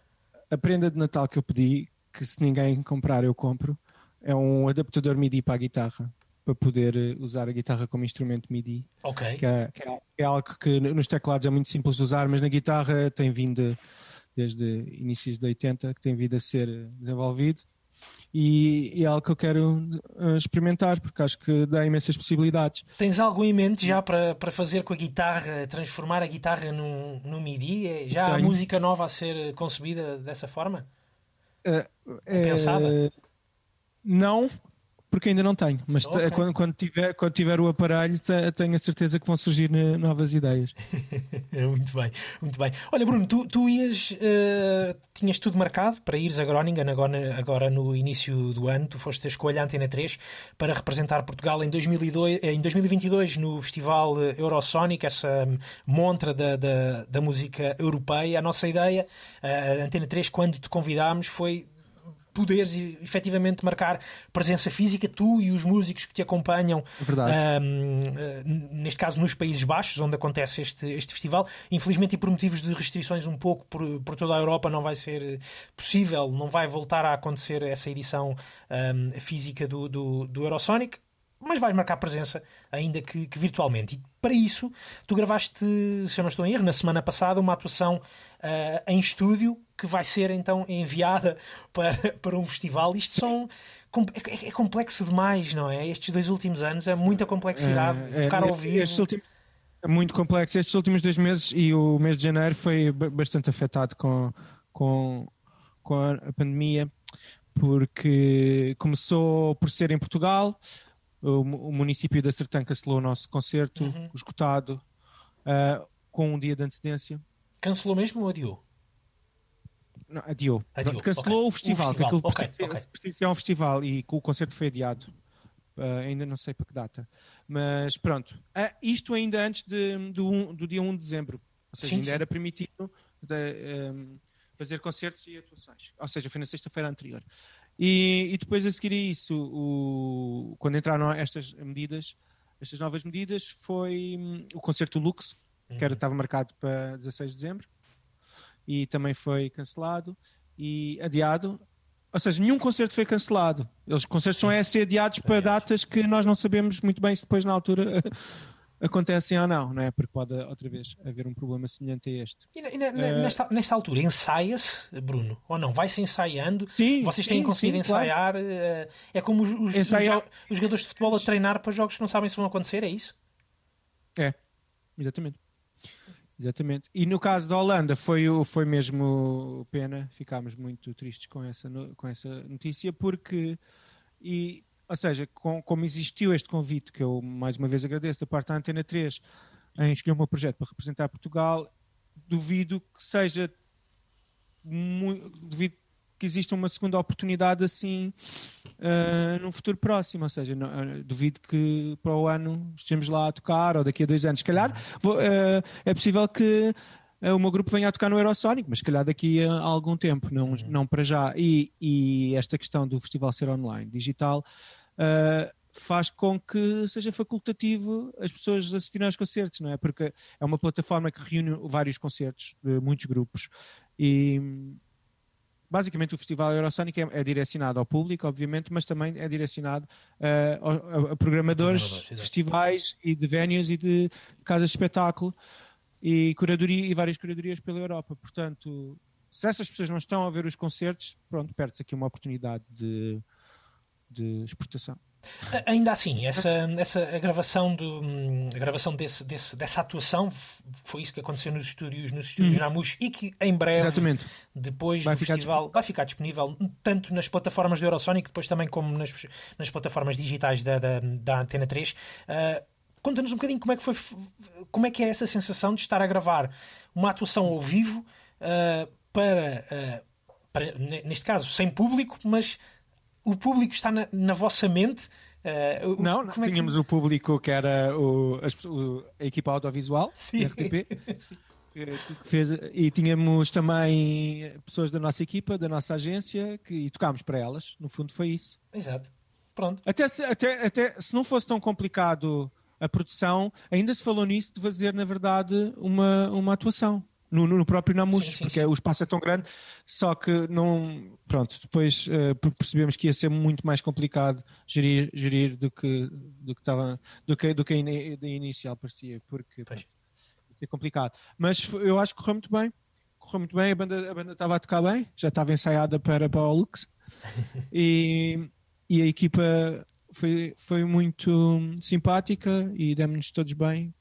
a prenda de Natal que eu pedi, que se ninguém comprar eu compro, é um adaptador MIDI para a guitarra, para poder eh, usar a guitarra como instrumento MIDI, ok. que é, que é- é algo que nos teclados é muito simples de usar, mas na guitarra tem vindo desde inícios de 80 que tem vindo a ser eh, desenvolvido. E, e é algo que eu quero eh, experimentar, porque acho que dá imensas possibilidades. Tens algo em mente já para, para fazer com a guitarra, transformar a guitarra num, num MIDI? É Já há música nova a ser concebida dessa forma? Eh, Pensada? eh, Não, porque ainda não tenho. Mas te- Ok. quando, quando tiver, quando tiver o aparelho, te- tenho a certeza que vão surgir novas ideias. muito bem, muito bem. Olha, Bruno, tu, tu ias, eh, tinhas tudo marcado para ires a Groningen agora, agora no início do ano. Tu foste a escolha Antena 3 para representar Portugal em, 2002, eh, em 2022 no Festival eh, Eurosonic, essa hum, montra da, da, da música europeia. A nossa ideia, a Antena 3, quando te convidámos, foi poderes efetivamente marcar presença física, tu e os músicos que te acompanham, É verdade. ahm, eh, neste caso nos Países Baixos, onde acontece este, este festival. Infelizmente, e por motivos de restrições um pouco por, por toda a Europa, não vai ser possível, não vai voltar a acontecer essa edição ahm, física do, do, do Eurosonic. Mas vais marcar presença, ainda que, que virtualmente. E para isso, tu gravaste, se eu não estou em erro, na semana passada, uma atuação ah, em estúdio que vai ser então enviada para, para um festival. Isto são. com- É, é complexo demais, não é? Estes dois últimos anos é muita complexidade. É, é, tocar ao este- vivo. estes últimos- é muito complexo. Estes últimos dois meses e o mês de janeiro foi ba- bastante afetado com, com, com a pandemia, porque começou por ser em Portugal, o, mu- o município da Sertã cancelou o nosso concerto, Uhum. esgotado, ah, com um dia de antecedência. Cancelou mesmo ou adiou? Não, adiou. Adiou, Cancelou ok. o festival. O festival, aquilo ok, pertencia- ok. pertencia a um festival e o concerto foi adiado. Ah, ainda não sei para que data. Mas pronto. Ah, isto ainda antes de- do, um- do dia 1 de dezembro. Ou seja, Sim, ainda sim. era permitido de, ehm, fazer concertos e atuações. Ou seja, foi na sexta-feira anterior. E, e depois a seguir a isso, o- quando entraram estas medidas, estas novas medidas, foi hum, o concerto Lux, que era, estava marcado para 16 de dezembro, e também foi cancelado e adiado. Ou seja, nenhum concerto foi cancelado. Os concertos são a ser adiados para datas que nós não sabemos muito bem se depois na altura acontecem ou não, não é? Porque pode outra vez haver um problema semelhante a este. E, na- Eh, nesta, nesta altura, ensaia-se, Bruno? Ou não? Vai-se ensaiando? Sim, Vocês têm sim, conseguido sim, claro. ensaiar? eh, É como os, os- Ensaiar- os os jogadores de futebol a treinar para jogos que não sabem se vão acontecer, é isso? É, exatamente. Exatamente. E no caso da Holanda foi, foi mesmo pena, ficámos muito tristes com essa, com essa notícia, porque, e, ou seja, com- como existiu este convite, que eu mais uma vez agradeço da parte da Antena 3, em escolher o meu projeto para representar Portugal, duvido que seja mui- duvido que exista uma segunda oportunidade assim uh, num futuro próximo, ou seja, não- uh, duvido que para o ano estejamos lá a tocar ou daqui a dois anos, se calhar vou- uh, é possível que o meu grupo venha a tocar no Eurosonic, mas se calhar daqui a algum tempo, não, não para já. E, e esta questão do festival ser online, digital, uh, faz com que seja facultativo as pessoas assistirem aos concertos, não é? Porque é uma plataforma que reúne vários concertos de muitos grupos e basicamente o Festival Eurosonic é, é direcionado ao público, obviamente, mas também é direcionado eh, ao- a, a programadores de festivais e de venues e de casas de espetáculo e curadoria e várias curadorias pela Europa. Portanto, se essas pessoas não estão a ver os concertos, pronto, perde-se aqui uma oportunidade de, de exportação. Ainda assim, essa, essa a gravação, do, hum, a gravação desse, desse- dessa atuação foi isso que aconteceu nos estúdios, nos estúdios Namus e que em breve. Exatamente. depois Vai do festival, vai ficar disponível tanto nas plataformas do Eurosonic, depois também como nas, nas plataformas digitais da, da, da Antena 3. Ah, Conta-nos um bocadinho como é que foi, como é que é essa sensação de estar a gravar uma atuação ao vivo ah, para, ah, para, ne- neste caso, sem público, mas o público está na, na vossa mente. o- Não, como é que- tínhamos o público que era o, pessoas- o- a equipa audiovisual, Sim. RTP, que que fez, e tínhamos também pessoas da nossa equipa, da nossa agência, que, e tocámos para elas. No fundo, foi isso. Exato. Pronto. Até se, até, até se não fosse tão complicado a produção, ainda se falou nisso de fazer, na verdade, uma, uma atuação. No, no próprio Namus, porque sim. o espaço é tão grande, só que não. Pronto, depois per- percebemos que ia ser muito mais complicado gerir, gerir do que do que estava do que do que da inicial parecia, porque Pois. pronto, é complicado. Mas eu acho que correu muito bem, correu muito bem, a banda a banda estava a tocar bem, já estava ensaiada para para o Lux e, e a equipa foi, foi muito simpática e demos-nos todos bem.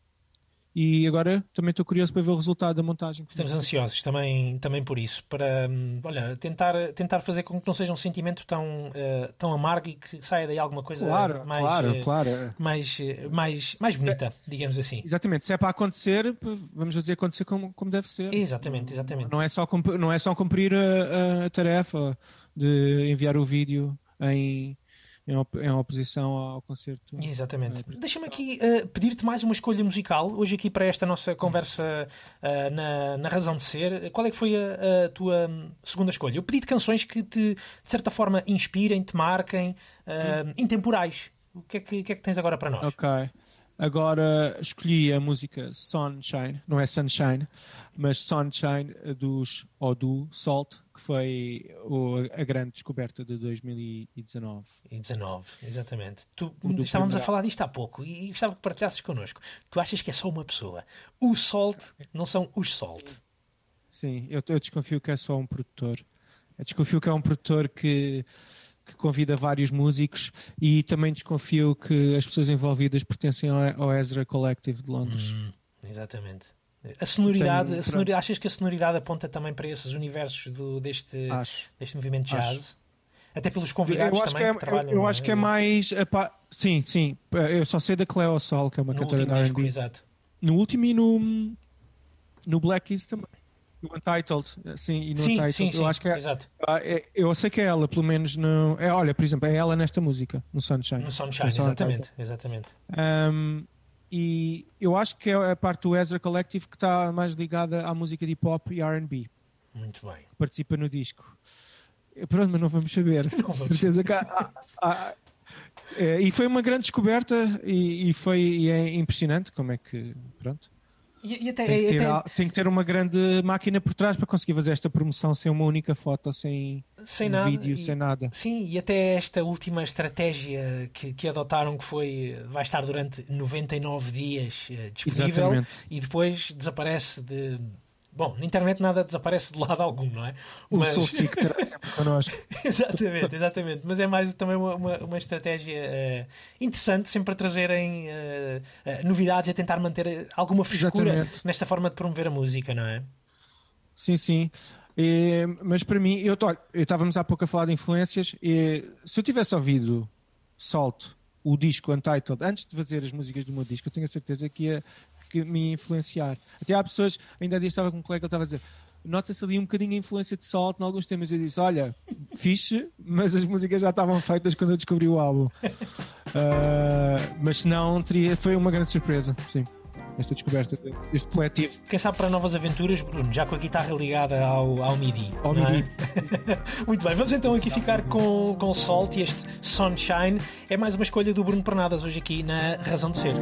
E agora também estou curioso para ver o resultado da montagem. Estamos ansiosos também, também por isso, para hum, olha, tentar, tentar fazer com que não seja um sentimento tão, eh, tão amargo e que saia daí alguma coisa Claro, mais, claro, eh, claro. mais, eh, mais, mais bonita, digamos assim. Exatamente, se é para acontecer, vamos fazer acontecer como, como deve ser. Exatamente, exatamente. Não é só, cumprir- não é só cumprir a, a tarefa de enviar o vídeo em, em, op- em oposição ao concerto. Exatamente. É, Deixa-me aqui eh, pedir-te mais uma escolha musical, hoje aqui para esta nossa conversa eh, na, na Razão de Ser. Qual é que foi a, a tua hum, segunda escolha? Eu pedi-te canções que te, de certa forma, inspirem, te marquem, eh, intemporais. O que é que, que é que tens agora para nós? Ok. Agora escolhi a música Sunshine, não é Sunshine, mas Sunshine dos ou do Salt, que foi a grande descoberta de 2019. E 19, exatamente. Tu, estávamos a primeiro. falar disto há pouco e gostava que partilhasses connosco. Tu achas que é só uma pessoa? O Salt não são os Salt. Sim, eu, eu desconfio que é só um produtor. Eu desconfio que é um produtor que, que convida vários músicos e também desconfio que as pessoas envolvidas pertencem ao, Ezra Collective de Londres. Hum, exatamente. A sonoridade, a sonori- achas que a sonoridade aponta também para esses universos do, deste, Acho. deste movimento de Acho. jazz? Até pelos convidados também que que, é, trabalham. eu, eu acho que é mais. epá, sim, sim. Eu só sei da Cleo Sol, que é uma no cantora disco, RB. exato. No último e no, no Black Keys também. No Untitled. Sim, e no Sim, Untitled. sim, sim. Eu acho que é, Exato. é- Eu sei que é ela, pelo menos no. É, olha, por exemplo, é ela nesta música, no Sunshine. No Sunshine, No Sunshine. exatamente. exatamente. Um, e eu acho que é a parte do Ezra Collective que está mais ligada à música de hip hop e RB, Muito bem. que participa no disco. Pronto, mas não vamos saber. vamos certeza que há- há- eh, e foi uma grande descoberta e, e foi e é impressionante como é que pronto E, e até, tem que, ter, até- tem que ter uma grande máquina por trás para conseguir fazer esta promoção sem uma única foto, sem, sem um nada. vídeo, e- sem nada. Sim, e até esta última estratégia que, que adotaram, que foi vai estar durante 99 dias eh, disponível Exatamente. e depois desaparece de. Bom, na internet nada desaparece de lado algum, não é? O Mas- Soul Seek terá sempre connosco. exatamente, exatamente. Mas é mais também uma, uma, uma estratégia eh, interessante, sempre a trazerem eh, eh, novidades e a tentar manter alguma frescura Exatamente. nesta forma de promover a música, não é? Sim, sim. E, mas para mim, eu estávamos há pouco a falar de influências. E, se eu tivesse ouvido Salto, o disco Untitled, antes de fazer as músicas do meu disco, eu tenho a certeza que ia que me ia influenciar. Até há pessoas, ainda há dias estava com um colega que estava a dizer. Nota-se ali um bocadinho a influência de Salt em alguns temas. Eu disse: Olha, fixe, mas as músicas já estavam feitas quando eu descobri o álbum. Ah, mas se não, teria, foi uma grande surpresa. Sim. esta descoberta deste coletivo. Quem sabe para novas aventuras, Bruno, já com a guitarra ligada ao, ao MIDI. Ao é? MIDI. Muito bem, vamos então aqui ficar com, com Salt e este Sunshine. É mais uma escolha do Bruno Pernadas hoje aqui na Razão de Ser.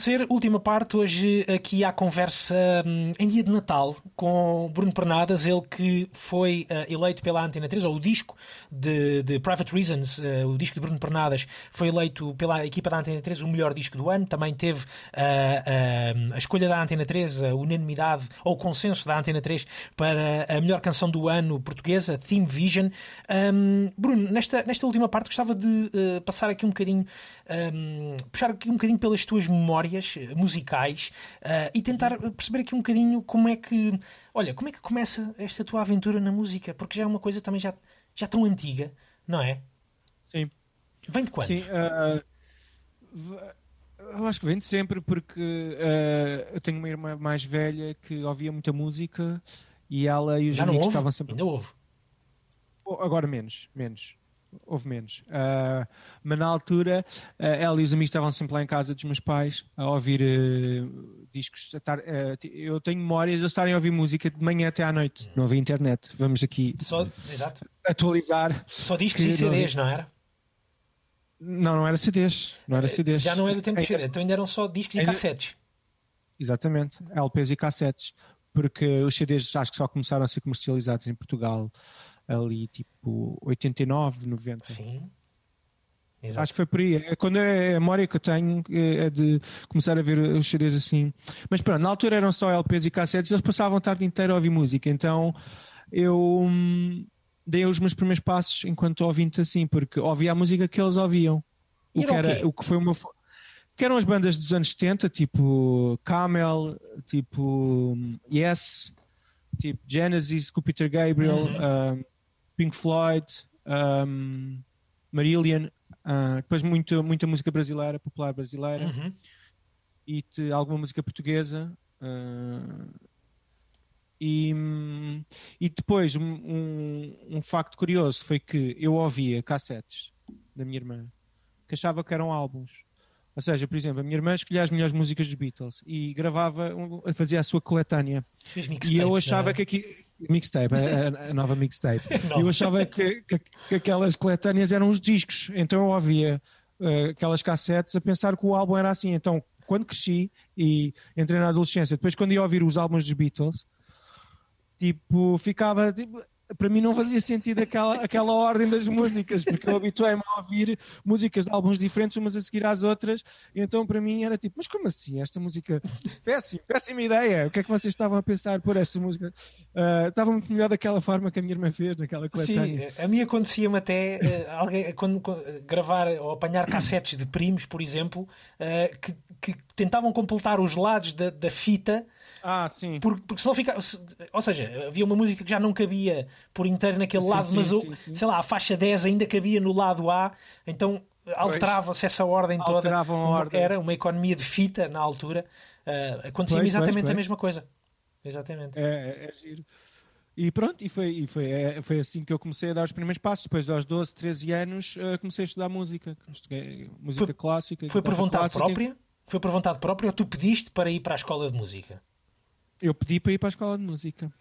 Ser, última parte, hoje aqui há conversa hum, em dia de Natal com Bruno Pernadas, ele que foi uh, eleito pela Antena 3, ou o disco de, de Private Reasons, uh, o disco de Bruno Pernadas, foi eleito pela equipa da Antena 3 o melhor disco do ano. Também teve uh, a escolha da Antena 3, a unanimidade ou o consenso da Antena 3 para a melhor canção do ano portuguesa, Theme Vision. Um, Bruno, nesta, nesta última parte gostava de passar aqui um bocadinho, um, puxar aqui um bocadinho pelas tuas memórias musicais uh, e tentar perceber aqui um bocadinho como é que, olha, como é que começa esta tua aventura na música, porque já é uma coisa também já, já tão antiga, não é? Sim. Vem de quando? Sim, uh, eu acho que vem de sempre porque uh, eu tenho uma irmã mais velha que ouvia muita música e ela e os já amigos estavam sempre. Ainda houve. Agora menos, menos. Houve menos. Uh, mas na altura, uh, ela e os amigos estavam sempre lá em casa dos meus pais a ouvir uh, discos. A tar, eu tenho memórias de estarem a ouvir música de manhã até à noite. Não havia internet. Vamos aqui Só, atualizar. Só discos e CDs, não, não era? Não, não era CDs. Não era CDs. Já não é do tempo de CD, então ainda eram só discos e cassetes. Exatamente, LPs e cassetes, porque os CDs acho que só começaram a ser comercializados em Portugal ali tipo 89, 90. Sim. Exato. Acho que foi por aí. É quando é a memória que eu tenho é é de começar a ver os CDs assim. Mas pronto, na altura eram só LPs e cassetes, eles passavam a tarde inteira a ouvir música, então eu hum, dei os meus primeiros passos enquanto ouvinte assim, porque ouvia a música que eles ouviam. O que, era o que foi uma. Que eram as bandas dos anos 70, tipo Camel, tipo hum, Yes, tipo Genesis, com Peter Gabriel, Uhum. um, Pink Floyd, um, Marillion, ah, depois muita, muita música brasileira, popular brasileira, Uhum. e te- alguma música portuguesa. ah, e, e depois um, um, um facto curioso foi que eu ouvia cassetes da minha irmã que achava que eram álbuns. Ou seja, por exemplo, a minha irmã escolhia as melhores músicas dos Beatles e gravava, fazia a sua coletânea. E eu achava é? que aqui. Mixtape, a, a- nova mixtape. Eu achava que, que- que aquelas coletâneas eram os discos. Então eu ouvia eh, aquelas cassetes a pensar que o álbum era assim. Então, quando cresci e entrei na adolescência, depois quando ia ouvir os álbuns dos Beatles, tipo, ficava. Tipo, para mim não fazia sentido aquela, aquela ordem das músicas, porque eu habituei-me a ouvir músicas de álbuns diferentes umas a seguir às outras, então para mim era tipo, mas como assim? Esta música, péssimo, péssima ideia, o que é que vocês estavam a pensar por esta música? Ah, estava muito melhor daquela forma que a minha irmã fez, naquela Sim, coletânea. a mim acontecia-me até eh, alguém quando, gravar ou apanhar cassetes de primos, por exemplo, eh, que, que tentavam completar os lados da, da fita. Ah, sim. Porque, porque senão ficava. se- Ou seja, havia uma música que já não cabia por inteiro naquele Sim, lado, sim, mas o- sim, sei lá, a faixa 10 ainda cabia no lado A, então alterava-se essa ordem toda. Alteravam a ordem. Era uma economia de fita na altura. Eh, Acontecia-me Pois, pois, exatamente a pois. mesma coisa. Exatamente. É, é, é giro. E pronto, e foi, e foi, é, foi assim que eu comecei a dar os primeiros passos. Depois aos 12, 13 anos, eh, comecei a estudar música. Estudei música Foi- clássica. Foi por vontade clássica. própria? Foi por vontade própria ou tu pediste para ir para a escola de música? Eu pedi para ir para a escola de música.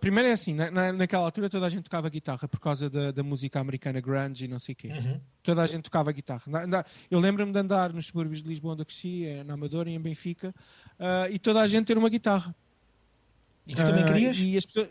Primeiro é assim, na, na- naquela altura toda a gente tocava guitarra por causa da, da música americana grunge e não sei o quê. Uhum. Toda a gente tocava guitarra. Na- na- eu lembro-me de andar nos subúrbios de Lisboa, onde eu cresci, eh, na Amadora e em Benfica, ah, e toda a gente ter uma guitarra. E tu também Ah, querias? E as pessoas...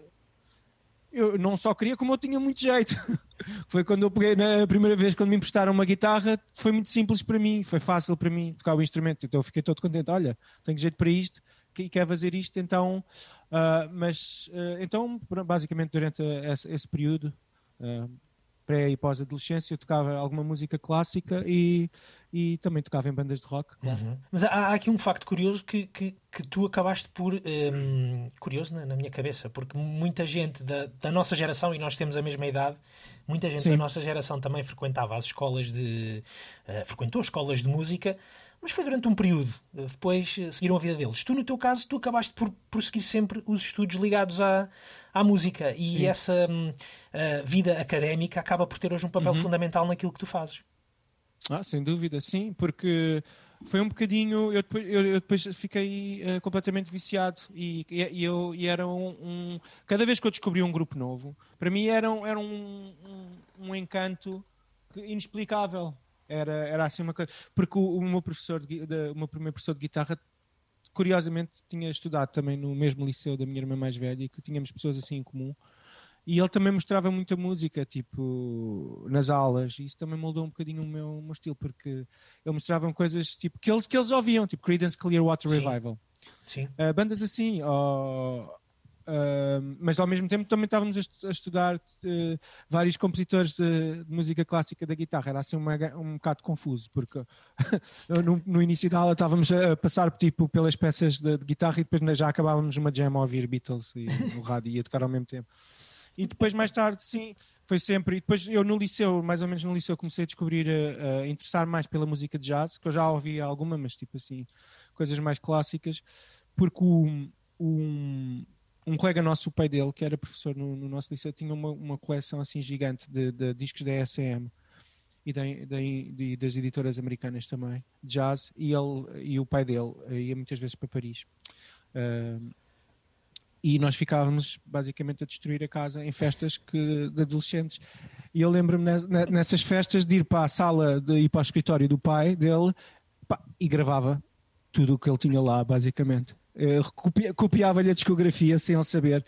Eu não só queria, como eu tinha muito jeito. foi quando eu peguei na primeira vez, quando me emprestaram uma guitarra, foi muito simples para mim, foi fácil para mim tocar o instrumento. Então eu fiquei todo contente. Olha, tenho jeito para isto. que- quer fazer isto, então, ah, mas ah, então, basicamente durante esse, esse período, ah, pré e pós-adolescência, eu tocava alguma música clássica e, e também tocava em bandas de rock, claro. Uhum. Mas há, há aqui um facto curioso que, que, que tu acabaste por. hum, curioso na, na minha cabeça, porque muita gente da, da nossa geração, e nós temos a mesma idade, muita gente Sim. da nossa geração também frequentava as escolas de. eh, frequentou escolas de música. Mas foi durante um período, depois eh, seguiram a vida deles. Tu, no teu caso, tu acabaste por prosseguir sempre os estudos ligados à, à música e Sim. essa hum, eh, vida académica acaba por ter hoje um papel Uhum. fundamental naquilo que tu fazes. Ah, sem dúvida, sim, porque foi um bocadinho. Eu depois, eu, eu depois fiquei eh, completamente viciado e, e, eu, e era um, um- Cada vez que eu descobri um grupo novo, para mim era, um- era um, um, um encanto inexplicável. Era, era assim uma coisa. Porque o, o meu professor, de, de- o meu primeiro professor de guitarra, curiosamente, tinha estudado também no mesmo liceu da minha irmã mais velha e que tínhamos pessoas assim em comum. E ele também mostrava muita música, tipo, nas aulas, e isso também moldou um bocadinho o meu, o meu estilo, porque ele mostrava coisas tipo, que, eles, que eles ouviam, tipo Creedence Clearwater Sim. Revival. Sim. Uh, bandas assim, ou, uh, mas ao mesmo tempo também estávamos a, estu- a estudar uh, vários compositores de, de música clássica da guitarra. Era assim uma, um bocado confuso, porque no, no início da aula estávamos a passar tipo, pelas peças de, de guitarra e depois já acabávamos uma jam a ouvir Beatles e, no rádio e a tocar ao mesmo tempo. E depois, mais tarde, sim, foi sempre. E depois eu no liceu, mais ou menos no liceu, comecei a descobrir, a, a interessar mais pela música de jazz, que eu já ouvia alguma, mas tipo assim, coisas mais clássicas, porque o, um, um colega nosso, o pai dele, que era professor no, no nosso liceu, tinha uma, uma coleção assim gigante de, de discos da ESM e, da, da- e das editoras americanas também, de jazz, e, ele, e o pai dele eh, ia muitas vezes para Paris. Ah, e nós ficávamos basicamente a destruir a casa em festas que, de adolescentes. E eu lembro-me nes- ne- nessas festas de ir para a sala, de ir para o escritório do pai dele pá, e gravava tudo o que ele tinha lá, basicamente. Eh, copi- Copiava-lhe a discografia sem ele saber,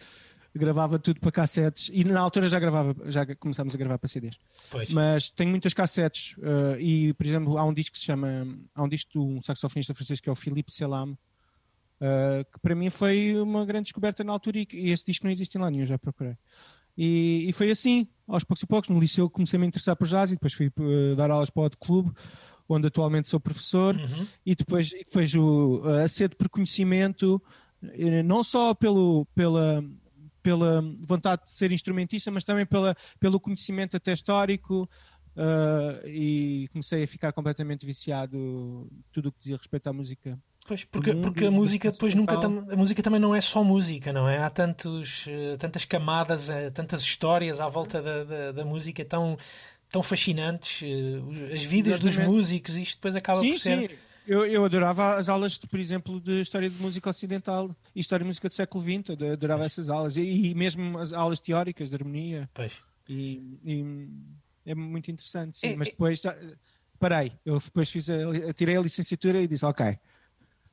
gravava tudo para cassetes e na altura já gravava, já começámos a gravar para CDs. Pois. Mas tenho muitas cassetes eh, e, por exemplo, há um disco que se chama, há um disco de um saxofonista francês que é o Philippe Selam, eh, que para mim foi uma grande descoberta na altura e, e esse disco não existe em lá nenhum, já procurei. E, e foi assim, aos poucos e poucos, no liceu comecei a me interessar por jazz e depois fui eh, dar aulas para o outro clube, onde atualmente sou professor, Uhum. e depois, e depois o, a sede por conhecimento, eh, não só pelo, pela, pela vontade de ser instrumentista, mas também pela, pelo conhecimento até histórico, eh, e comecei a ficar completamente viciado tudo o que dizia respeito à música. Pois, porque, porque a música depois nunca tam- a música também não é só música, não é? Há tantos, eh, tantas camadas, tantas histórias à volta da, da, da música tão, tão fascinantes, eh, as vidas dos músicos, isto depois acaba sim, por ser. sim. Eu, eu adorava as aulas, de, por exemplo, de História de Música Ocidental e História de Música do século XX. eu Adorava essas aulas. E, e mesmo as aulas teóricas de harmonia. Pois. E, e é muito interessante, sim. É- Mas é- depois parei. Eu depois fiz a, tirei a licenciatura e disse: Ok.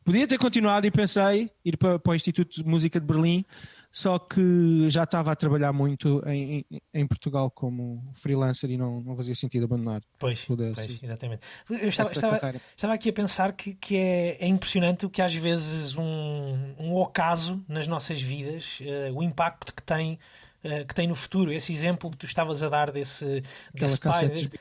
Podia ter continuado e pensei ir para, para o Instituto de Música de Berlim, só que já estava a trabalhar muito em, em, em Portugal como freelancer e não, não fazia sentido abandonar Pois, Toda pois, essa- exatamente. Eu estava, estava, estava aqui a pensar que, que é, é impressionante o que às vezes um, um ocaso nas nossas vidas, eh, o impacto que tem, eh, que tem no futuro. Esse exemplo que tu estavas a dar desse, desse pai. desse-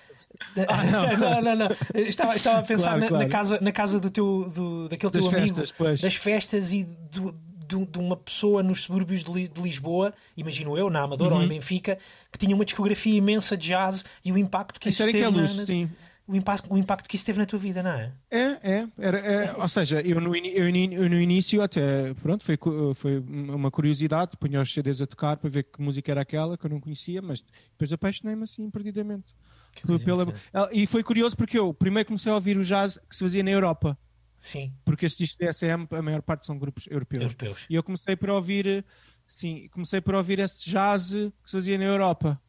Ah, não. não, não, não. Estava, estava a pensar Claro, na, claro. na casa, na casa do teu, do, daquele Das teu amigo, festas, pois. das festas e do- do- de uma pessoa nos subúrbios de, de Lisboa, imagino eu, na Amadora Uhum. ou em Benfica, que tinha uma discografia imensa de jazz e o impacto que isso Isso era que teve é na- luz, na- sim. o impacto, o impacto que isso teve na tua vida, não é? É, é, era, é, ou seja, eu no, ini- eu eu no início até, pronto, foi, foi uma curiosidade, punha os CDs a tocar para ver que música era aquela que eu não conhecia, mas depois apaixonei-me assim perdidamente. Pela- e foi curioso porque eu primeiro comecei a ouvir o jazz que se fazia na Europa, Sim, porque estes discos da SM, a maior parte são grupos europeus. europeus. E eu comecei por ouvir, sim, comecei por ouvir esse jazz que se fazia na Europa.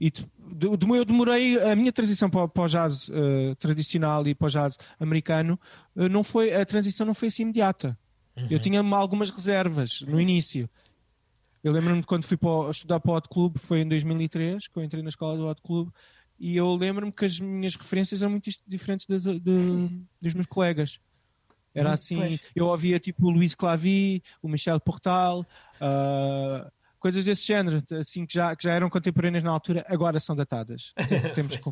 E de- de- de- eu demorei, a minha transição para, o- para o jazz eh, tradicional e para o jazz americano, eh, não foi, a transição não foi assim imediata. Eu tinha algumas reservas no início. Eu lembro-me de quando fui para estudar para o Hot Club, foi em 2003, que eu entrei na escola do Hot Club, e eu lembro-me que as minhas referências eram muito diferentes das- de- dos meus colegas. Era Hum, assim, pois. eu ouvia tipo o Luís Clavi, o Michel Portal, ah, coisas desse género, assim que já, que já eram contemporâneas na altura, agora são datadas. Temos- Temos que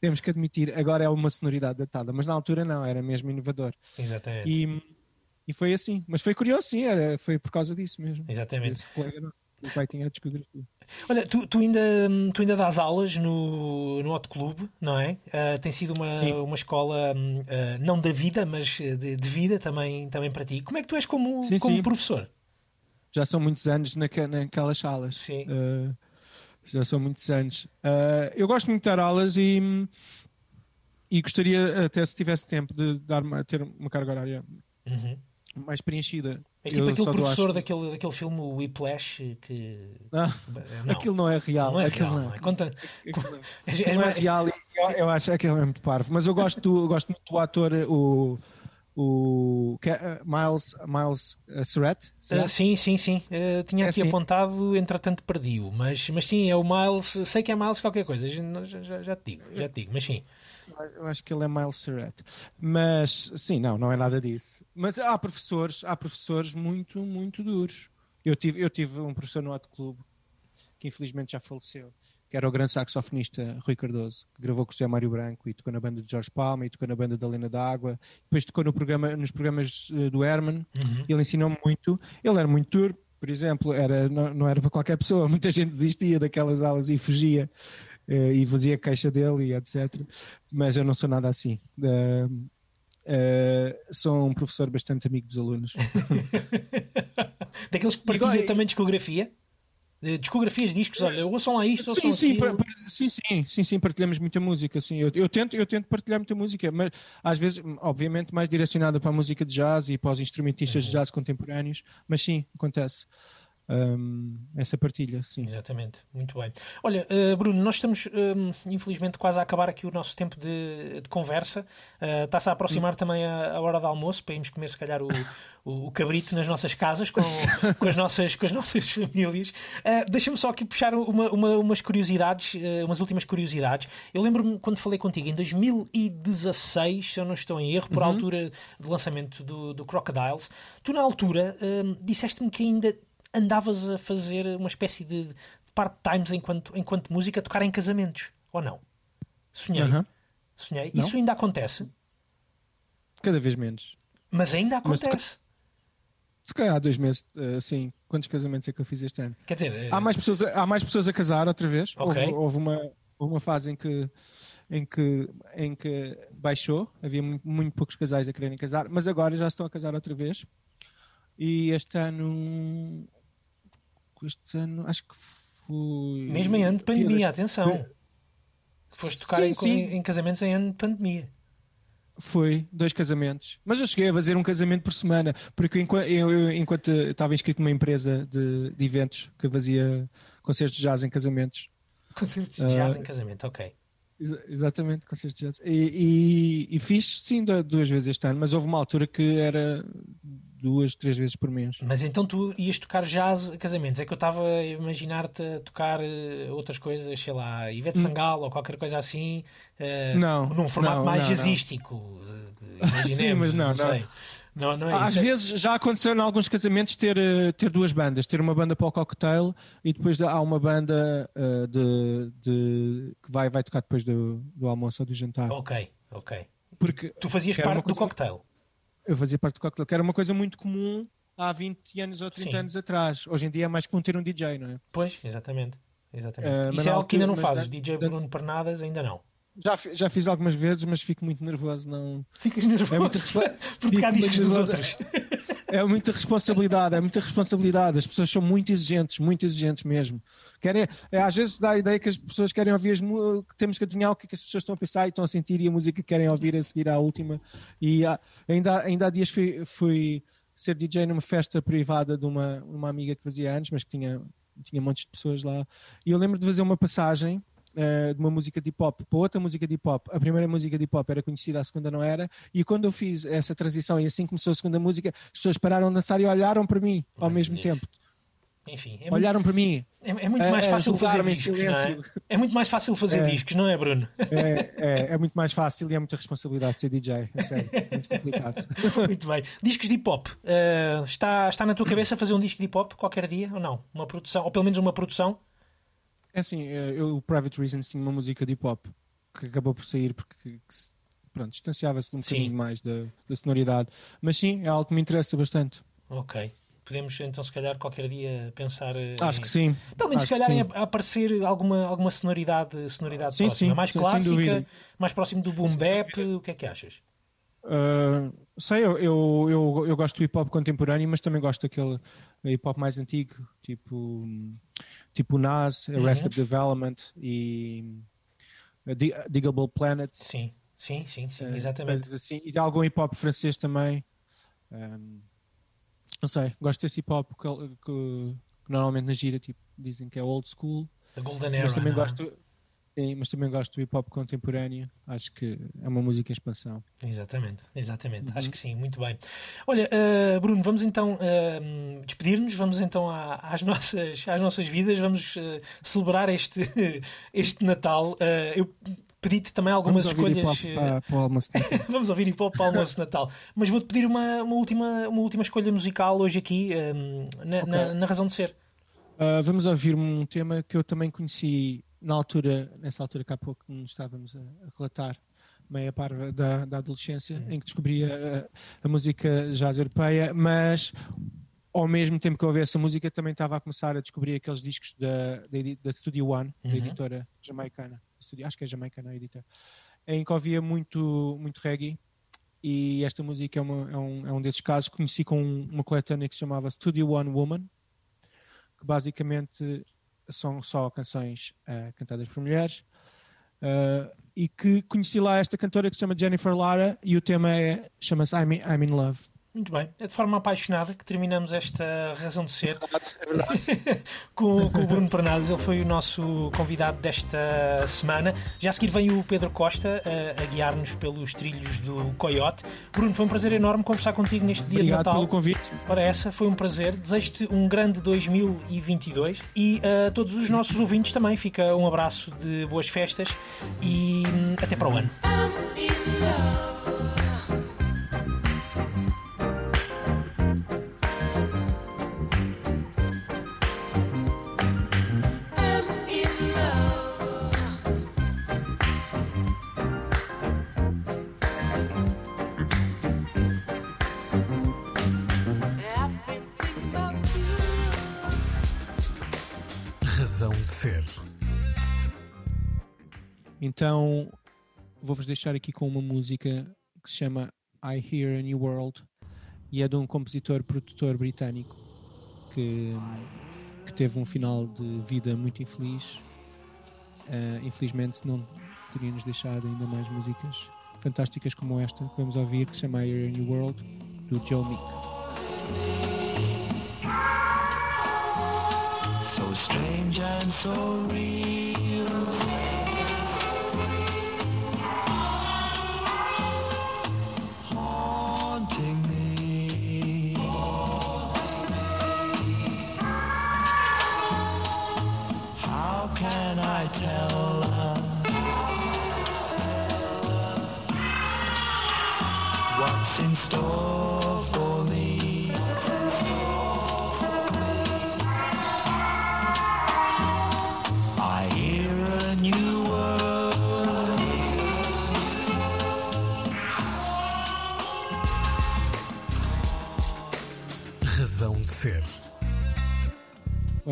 temos que admitir, agora é uma sonoridade datada, mas na altura não, era mesmo inovador. Exatamente. E, e foi assim, mas foi curioso, sim, era, foi por causa disso mesmo. Exatamente. Esse colega nosso, o pai tinha a discografia. Olha, tu, tu ainda, tu ainda dás aulas no, no Hot Club, não é? Ah, tem sido uma, Sim. uma escola hum, ah, não da vida, mas de, de vida também, também para ti. Como é que tu és como, Sim, como sim. professor? Já são muitos anos naque- naquelas salas. Sim. Uh, já são muitos anos. Uh, eu gosto muito de dar aulas e, e gostaria, até se tivesse tempo, de dar ter uma carga horária Uhum. Mais preenchida. Eu tipo aquele só dou professor às- daquele, daquele filme o Whiplash que. Ah, Não, Aquilo não é real. não é aquilo real, não não é? Conta, Aquilo não é- não é mais- real e eu, eu acho que aquilo é muito parvo. Mas eu gosto, do, eu gosto muito do ator, o, o é, uh, Miles, Miles uh, Surratt. Ah, sim, sim, sim. Ah, tinha É aqui assim. apontado, entretanto perdi-o. Mas, mas sim, é o Miles. Sei que é Miles qualquer coisa. Já, já, já te digo, já te digo. Mas sim. Eu acho que ele é Miles Surratt. Mas, sim, não, não é nada disso. Mas há professores, há professores muito, muito duros. Eu tive, eu tive um professor no Hot Club que infelizmente já faleceu, que era o grande saxofonista Rui Cardoso, que gravou com o José Mário Branco e tocou na banda de Jorge Palma e tocou na banda da Lena d'Água. Depois tocou no programa, nos programas eh, do Herman. Uhum. Ele ensinou-me muito. Ele era muito duro, por exemplo, era, não, não era para qualquer pessoa. Muita gente desistia daquelas aulas e fugia e fazia queixa dele e etc. Mas eu não sou nada assim. Eh, eh, sou um professor bastante amigo dos alunos. Daqueles que partilham também discografia. Eh, Discografias, discos, olha, ouçam lá isto, sim, sim, par- par- sim, sim, sim, sim, partilhamos muita música. Sim. Eu, eu tento, eu tento partilhar muita música, mas às vezes, obviamente, mais direcionada para a música de jazz e para os instrumentistas de jazz contemporâneos. Mas sim, acontece hum, essa partilha. Sim. Exatamente, muito bem. Olha, eh, Bruno, nós estamos hum, infelizmente quase a acabar aqui o nosso tempo de, de conversa. Eh, Está-se a aproximar também a, a hora do almoço para irmos comer, se calhar, o, o, o cabrito nas nossas casas com, com, as, nossas, com as nossas famílias. Eh, Deixa-me só aqui puxar uma, uma- umas curiosidades, eh, umas últimas curiosidades. Eu lembro-me quando falei contigo em 2016, se eu não estou em erro, por altura do lançamento do, do Crocodiles, tu na altura hum, disseste-me que ainda andavas a fazer uma espécie de de part-times enquanto, enquanto música, a tocar em casamentos, ou não? Sonhei. Sonhei. Não? Isso ainda acontece, Cada vez menos. mas ainda Mas acontece. Se calhar há dois meses, eh, sim. Quantos casamentos é que eu fiz este ano? Quer dizer, eh, Há mais pessoas, a- há mais pessoas a casar outra vez. Ok. Houve, houve uma, houve uma fase em que, em, que, em que baixou, havia muito, muito poucos casais a quererem casar, mas agora já estão a casar outra vez. E este ano. Este ano, acho que foi. mesmo em ano de Fui pandemia, atenção. Foste tocar Sim, em, sim. em casamentos em ano de pandemia. Foi, dois casamentos. Mas eu cheguei a fazer um casamento por semana, porque enquanto eu, eu- enquanto estava inscrito numa empresa de, de eventos que fazia concertos de jazz em casamentos. Concertos de Ah, jazz em casamento, ok. Exa- Exatamente, concertos de jazz. E, e, e fiz, sim, du- duas vezes este ano, mas houve uma altura que era duas, três vezes por mês. Mas então tu ias tocar jazz a casamentos. É que eu estava a imaginar-te a tocar eh, outras coisas, sei lá, Ivete Sangalo ou qualquer coisa assim, Hum. Não, num formato não, mais não, não. jazzístico. eh, Sim, mas não, não. sei. Não, não é Às isso. vezes já aconteceu em alguns casamentos ter, eh, ter duas bandas, ter uma banda para o cocktail e depois há uma banda eh, de, de- que vai, vai tocar depois do, do almoço ou do jantar. Ok, ok. Porque Tu fazias parte do coisa- cocktail. eu fazia parte do cocktail, que era uma coisa muito comum há 20 anos ou 30 Sim. anos atrás. Hoje em dia é mais comum ter um DJ, não é? Pois, exatamente. exatamente. Mas Isso é algo que ainda não fazes. da- DJ da- Bruno Pernadas, ainda não. Já, já fiz algumas vezes, mas fico muito nervoso. Não... Ficas nervoso É muito por tocar discos dos outros. É muita responsabilidade, é muita responsabilidade. As pessoas são muito exigentes, muito exigentes mesmo. Querem, é, às vezes dá a ideia que as pessoas querem ouvir as que temos que adivinhar o que, é que as pessoas estão a pensar e estão a sentir e a música que querem ouvir a seguir à última. E há- ainda, ainda há dias fui, fui ser DJ numa festa privada de uma, uma amiga que fazia anos, mas que tinha, tinha montes de pessoas lá. E eu lembro de fazer uma passagem eh, de uma música de hip hop para outra música de hip hop. A primeira música de hip hop era conhecida, a segunda não era. E quando eu fiz essa transição e assim começou a segunda música, as pessoas pararam de dançar e olharam para mim ao Meu mesmo Deus. tempo. enfim, é muito, Olharam para mim. é, é muito mais a fácil fazer julgar-me em discos, é? É muito mais fácil fazer É. discos, não é, Bruno? É, é, é muito mais fácil e é muita responsabilidade ser DJ. É sério, muito complicado. Muito bem. Discos de hip hop. Eh, está, está na tua cabeça fazer um disco de hip hop qualquer dia ou não? Uma produção, ou pelo menos uma produção? É assim, eh, eu, o Private Reasons tinha uma música de hip hop que acabou por sair porque pronto, distanciava-se um Sim. bocadinho mais da, da sonoridade. Mas sim, é algo que me interessa bastante. Ok. Podemos então, se calhar, qualquer dia pensar. eh, Acho em- que sim. Pelo menos, se Acho calhar, a- aparecer alguma, alguma sonoridade, sonoridade Sim, próxima. sim, mais clássica, mais próximo do boom bap. O que é que achas? Uh, sei, eu, eu, eu, eu gosto do hip hop contemporâneo, mas também gosto daquele hip hop mais antigo, tipo, tipo Nas, Arrested Development e uh, Dig- Diggable Planet. Sim, sim, sim, sim, uh, exatamente. assim. E de algum hip hop francês também. Um, não sei, gosto desse hip hop que, que- que normalmente na gira tipo, dizem que é old school, The Golden Era. mas também não é? gosto. Sim, mas também gosto do hip hop contemporâneo. Acho que é uma música em expansão. Exatamente, exatamente. Uhum. Acho que sim, muito bem. Olha, eh, Bruno, vamos então eh, despedir-nos, vamos então à- às, nossas, às nossas vidas, vamos eh, celebrar este, este Natal. Eu pedi-te também algumas Vamos ouvir hip hop escolhas. para, para o almoço. Vamos ouvir hip hop para o almoço de Natal. Mas vou-te pedir uma, uma, última, uma última escolha musical hoje aqui, na, na- na razão de ser. Uh, vamos ouvir um tema que eu também conheci na altura, nessa altura que há pouco nos estávamos a, a relatar, meia parva da, da adolescência, em que descobri a, a música jazz europeia, mas ao mesmo tempo que eu ouvi essa música também estava a começar a descobrir aqueles discos da, da, da Studio One, Uhum. da editora jamaicana, Studio- acho que é jamaicana a editora, em que ouvia muito, muito reggae. E esta música é, uma- é um, é um desses casos. Conheci com uma coletânea que se chamava Studio One Woman, que basicamente são só canções eh, cantadas por mulheres. eh, e que conheci lá esta cantora que se chama Jennifer Lara e o tema é, chama-se I'm, I'm in Love. Muito bem. É de forma apaixonada que terminamos esta razão de ser É verdade. com, com o Bruno Pernades. Ele foi o nosso convidado desta semana. Já a seguir vem o Pedro Costa eh, a guiar-nos pelos trilhos do Coyote. Bruno, foi um prazer enorme conversar contigo neste dia de Obrigado Natal. pelo convite. Ora, essa foi um prazer. Desejo-te um grande 2022 e a todos os nossos ouvintes também fica um abraço de boas festas e hum, até para o ano. Razão de ser. Então vou-vos deixar aqui com uma música que se chama I Hear a New World e é de um compositor produtor britânico que, que teve um final de vida muito infeliz. Eh, infelizmente, não teria-nos deixado ainda mais músicas fantásticas como esta que vamos ouvir, que se chama I Hear a New World, do Joe Meek. Strange and so real. Haunting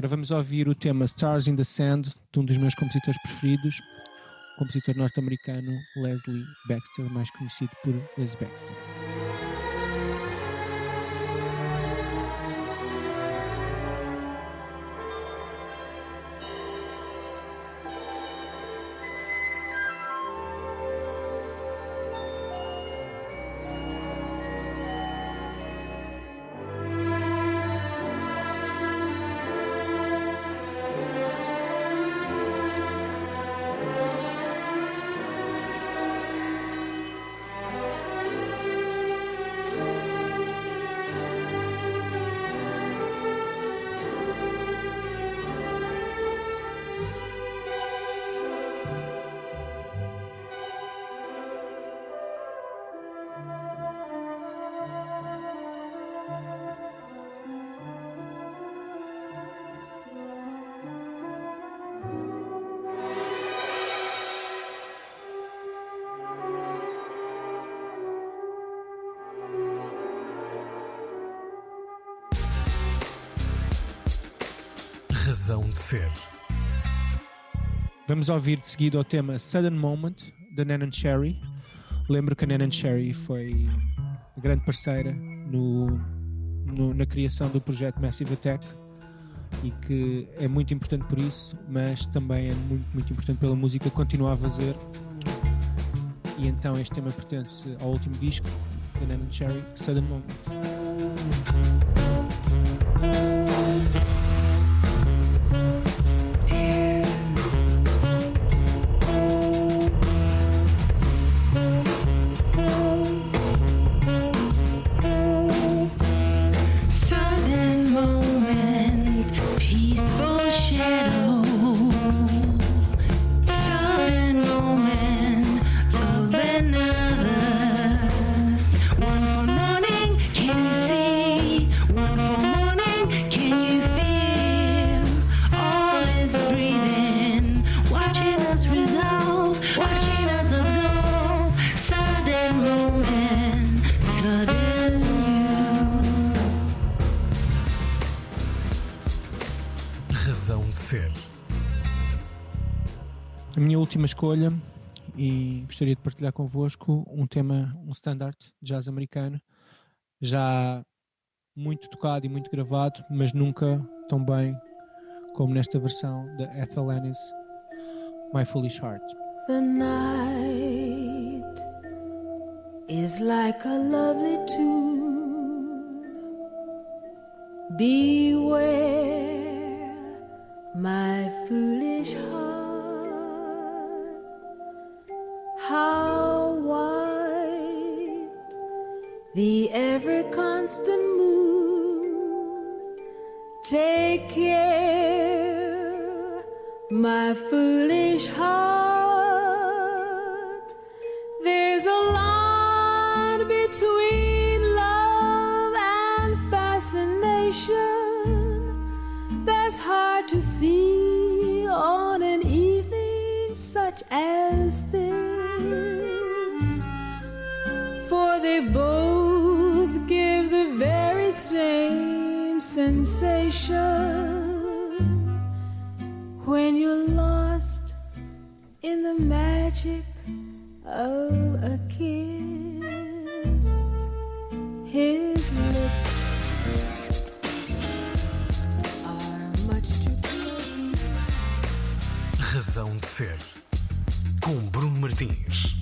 Agora vamos ouvir o tema Stars in the Sand de um dos meus compositores preferidos, o compositor norte-americano Leslie Baxter, mais conhecido por Les Baxter. Razão de ser. Vamos ouvir de seguida o tema Sudden Moment, da Nan Cherry. Lembro que a Nan Cherry foi grande parceira no, no- na criação do projeto Massive Attack e que é muito importante por isso, mas também é muito, muito importante pela música que continua a fazer. E então este tema pertence ao último disco da Nan Cherry, Sudden Moment. Minha última escolha, e gostaria de partilhar convosco um tema, um standard jazz americano, já muito tocado e muito gravado, mas nunca tão bem como nesta versão da Ethel Ennis, My Foolish Heart. The night is like a lovely tune. Beware, my foolish heart. How white the ever constant moon. Take care, my foolish heart. There's a line between love and fascination that's hard to see on an evening such as this. They both give the very same sensation when you're lost in the magic of a kiss. His lips are much too close. Razão de ser. Com Bruno Martins.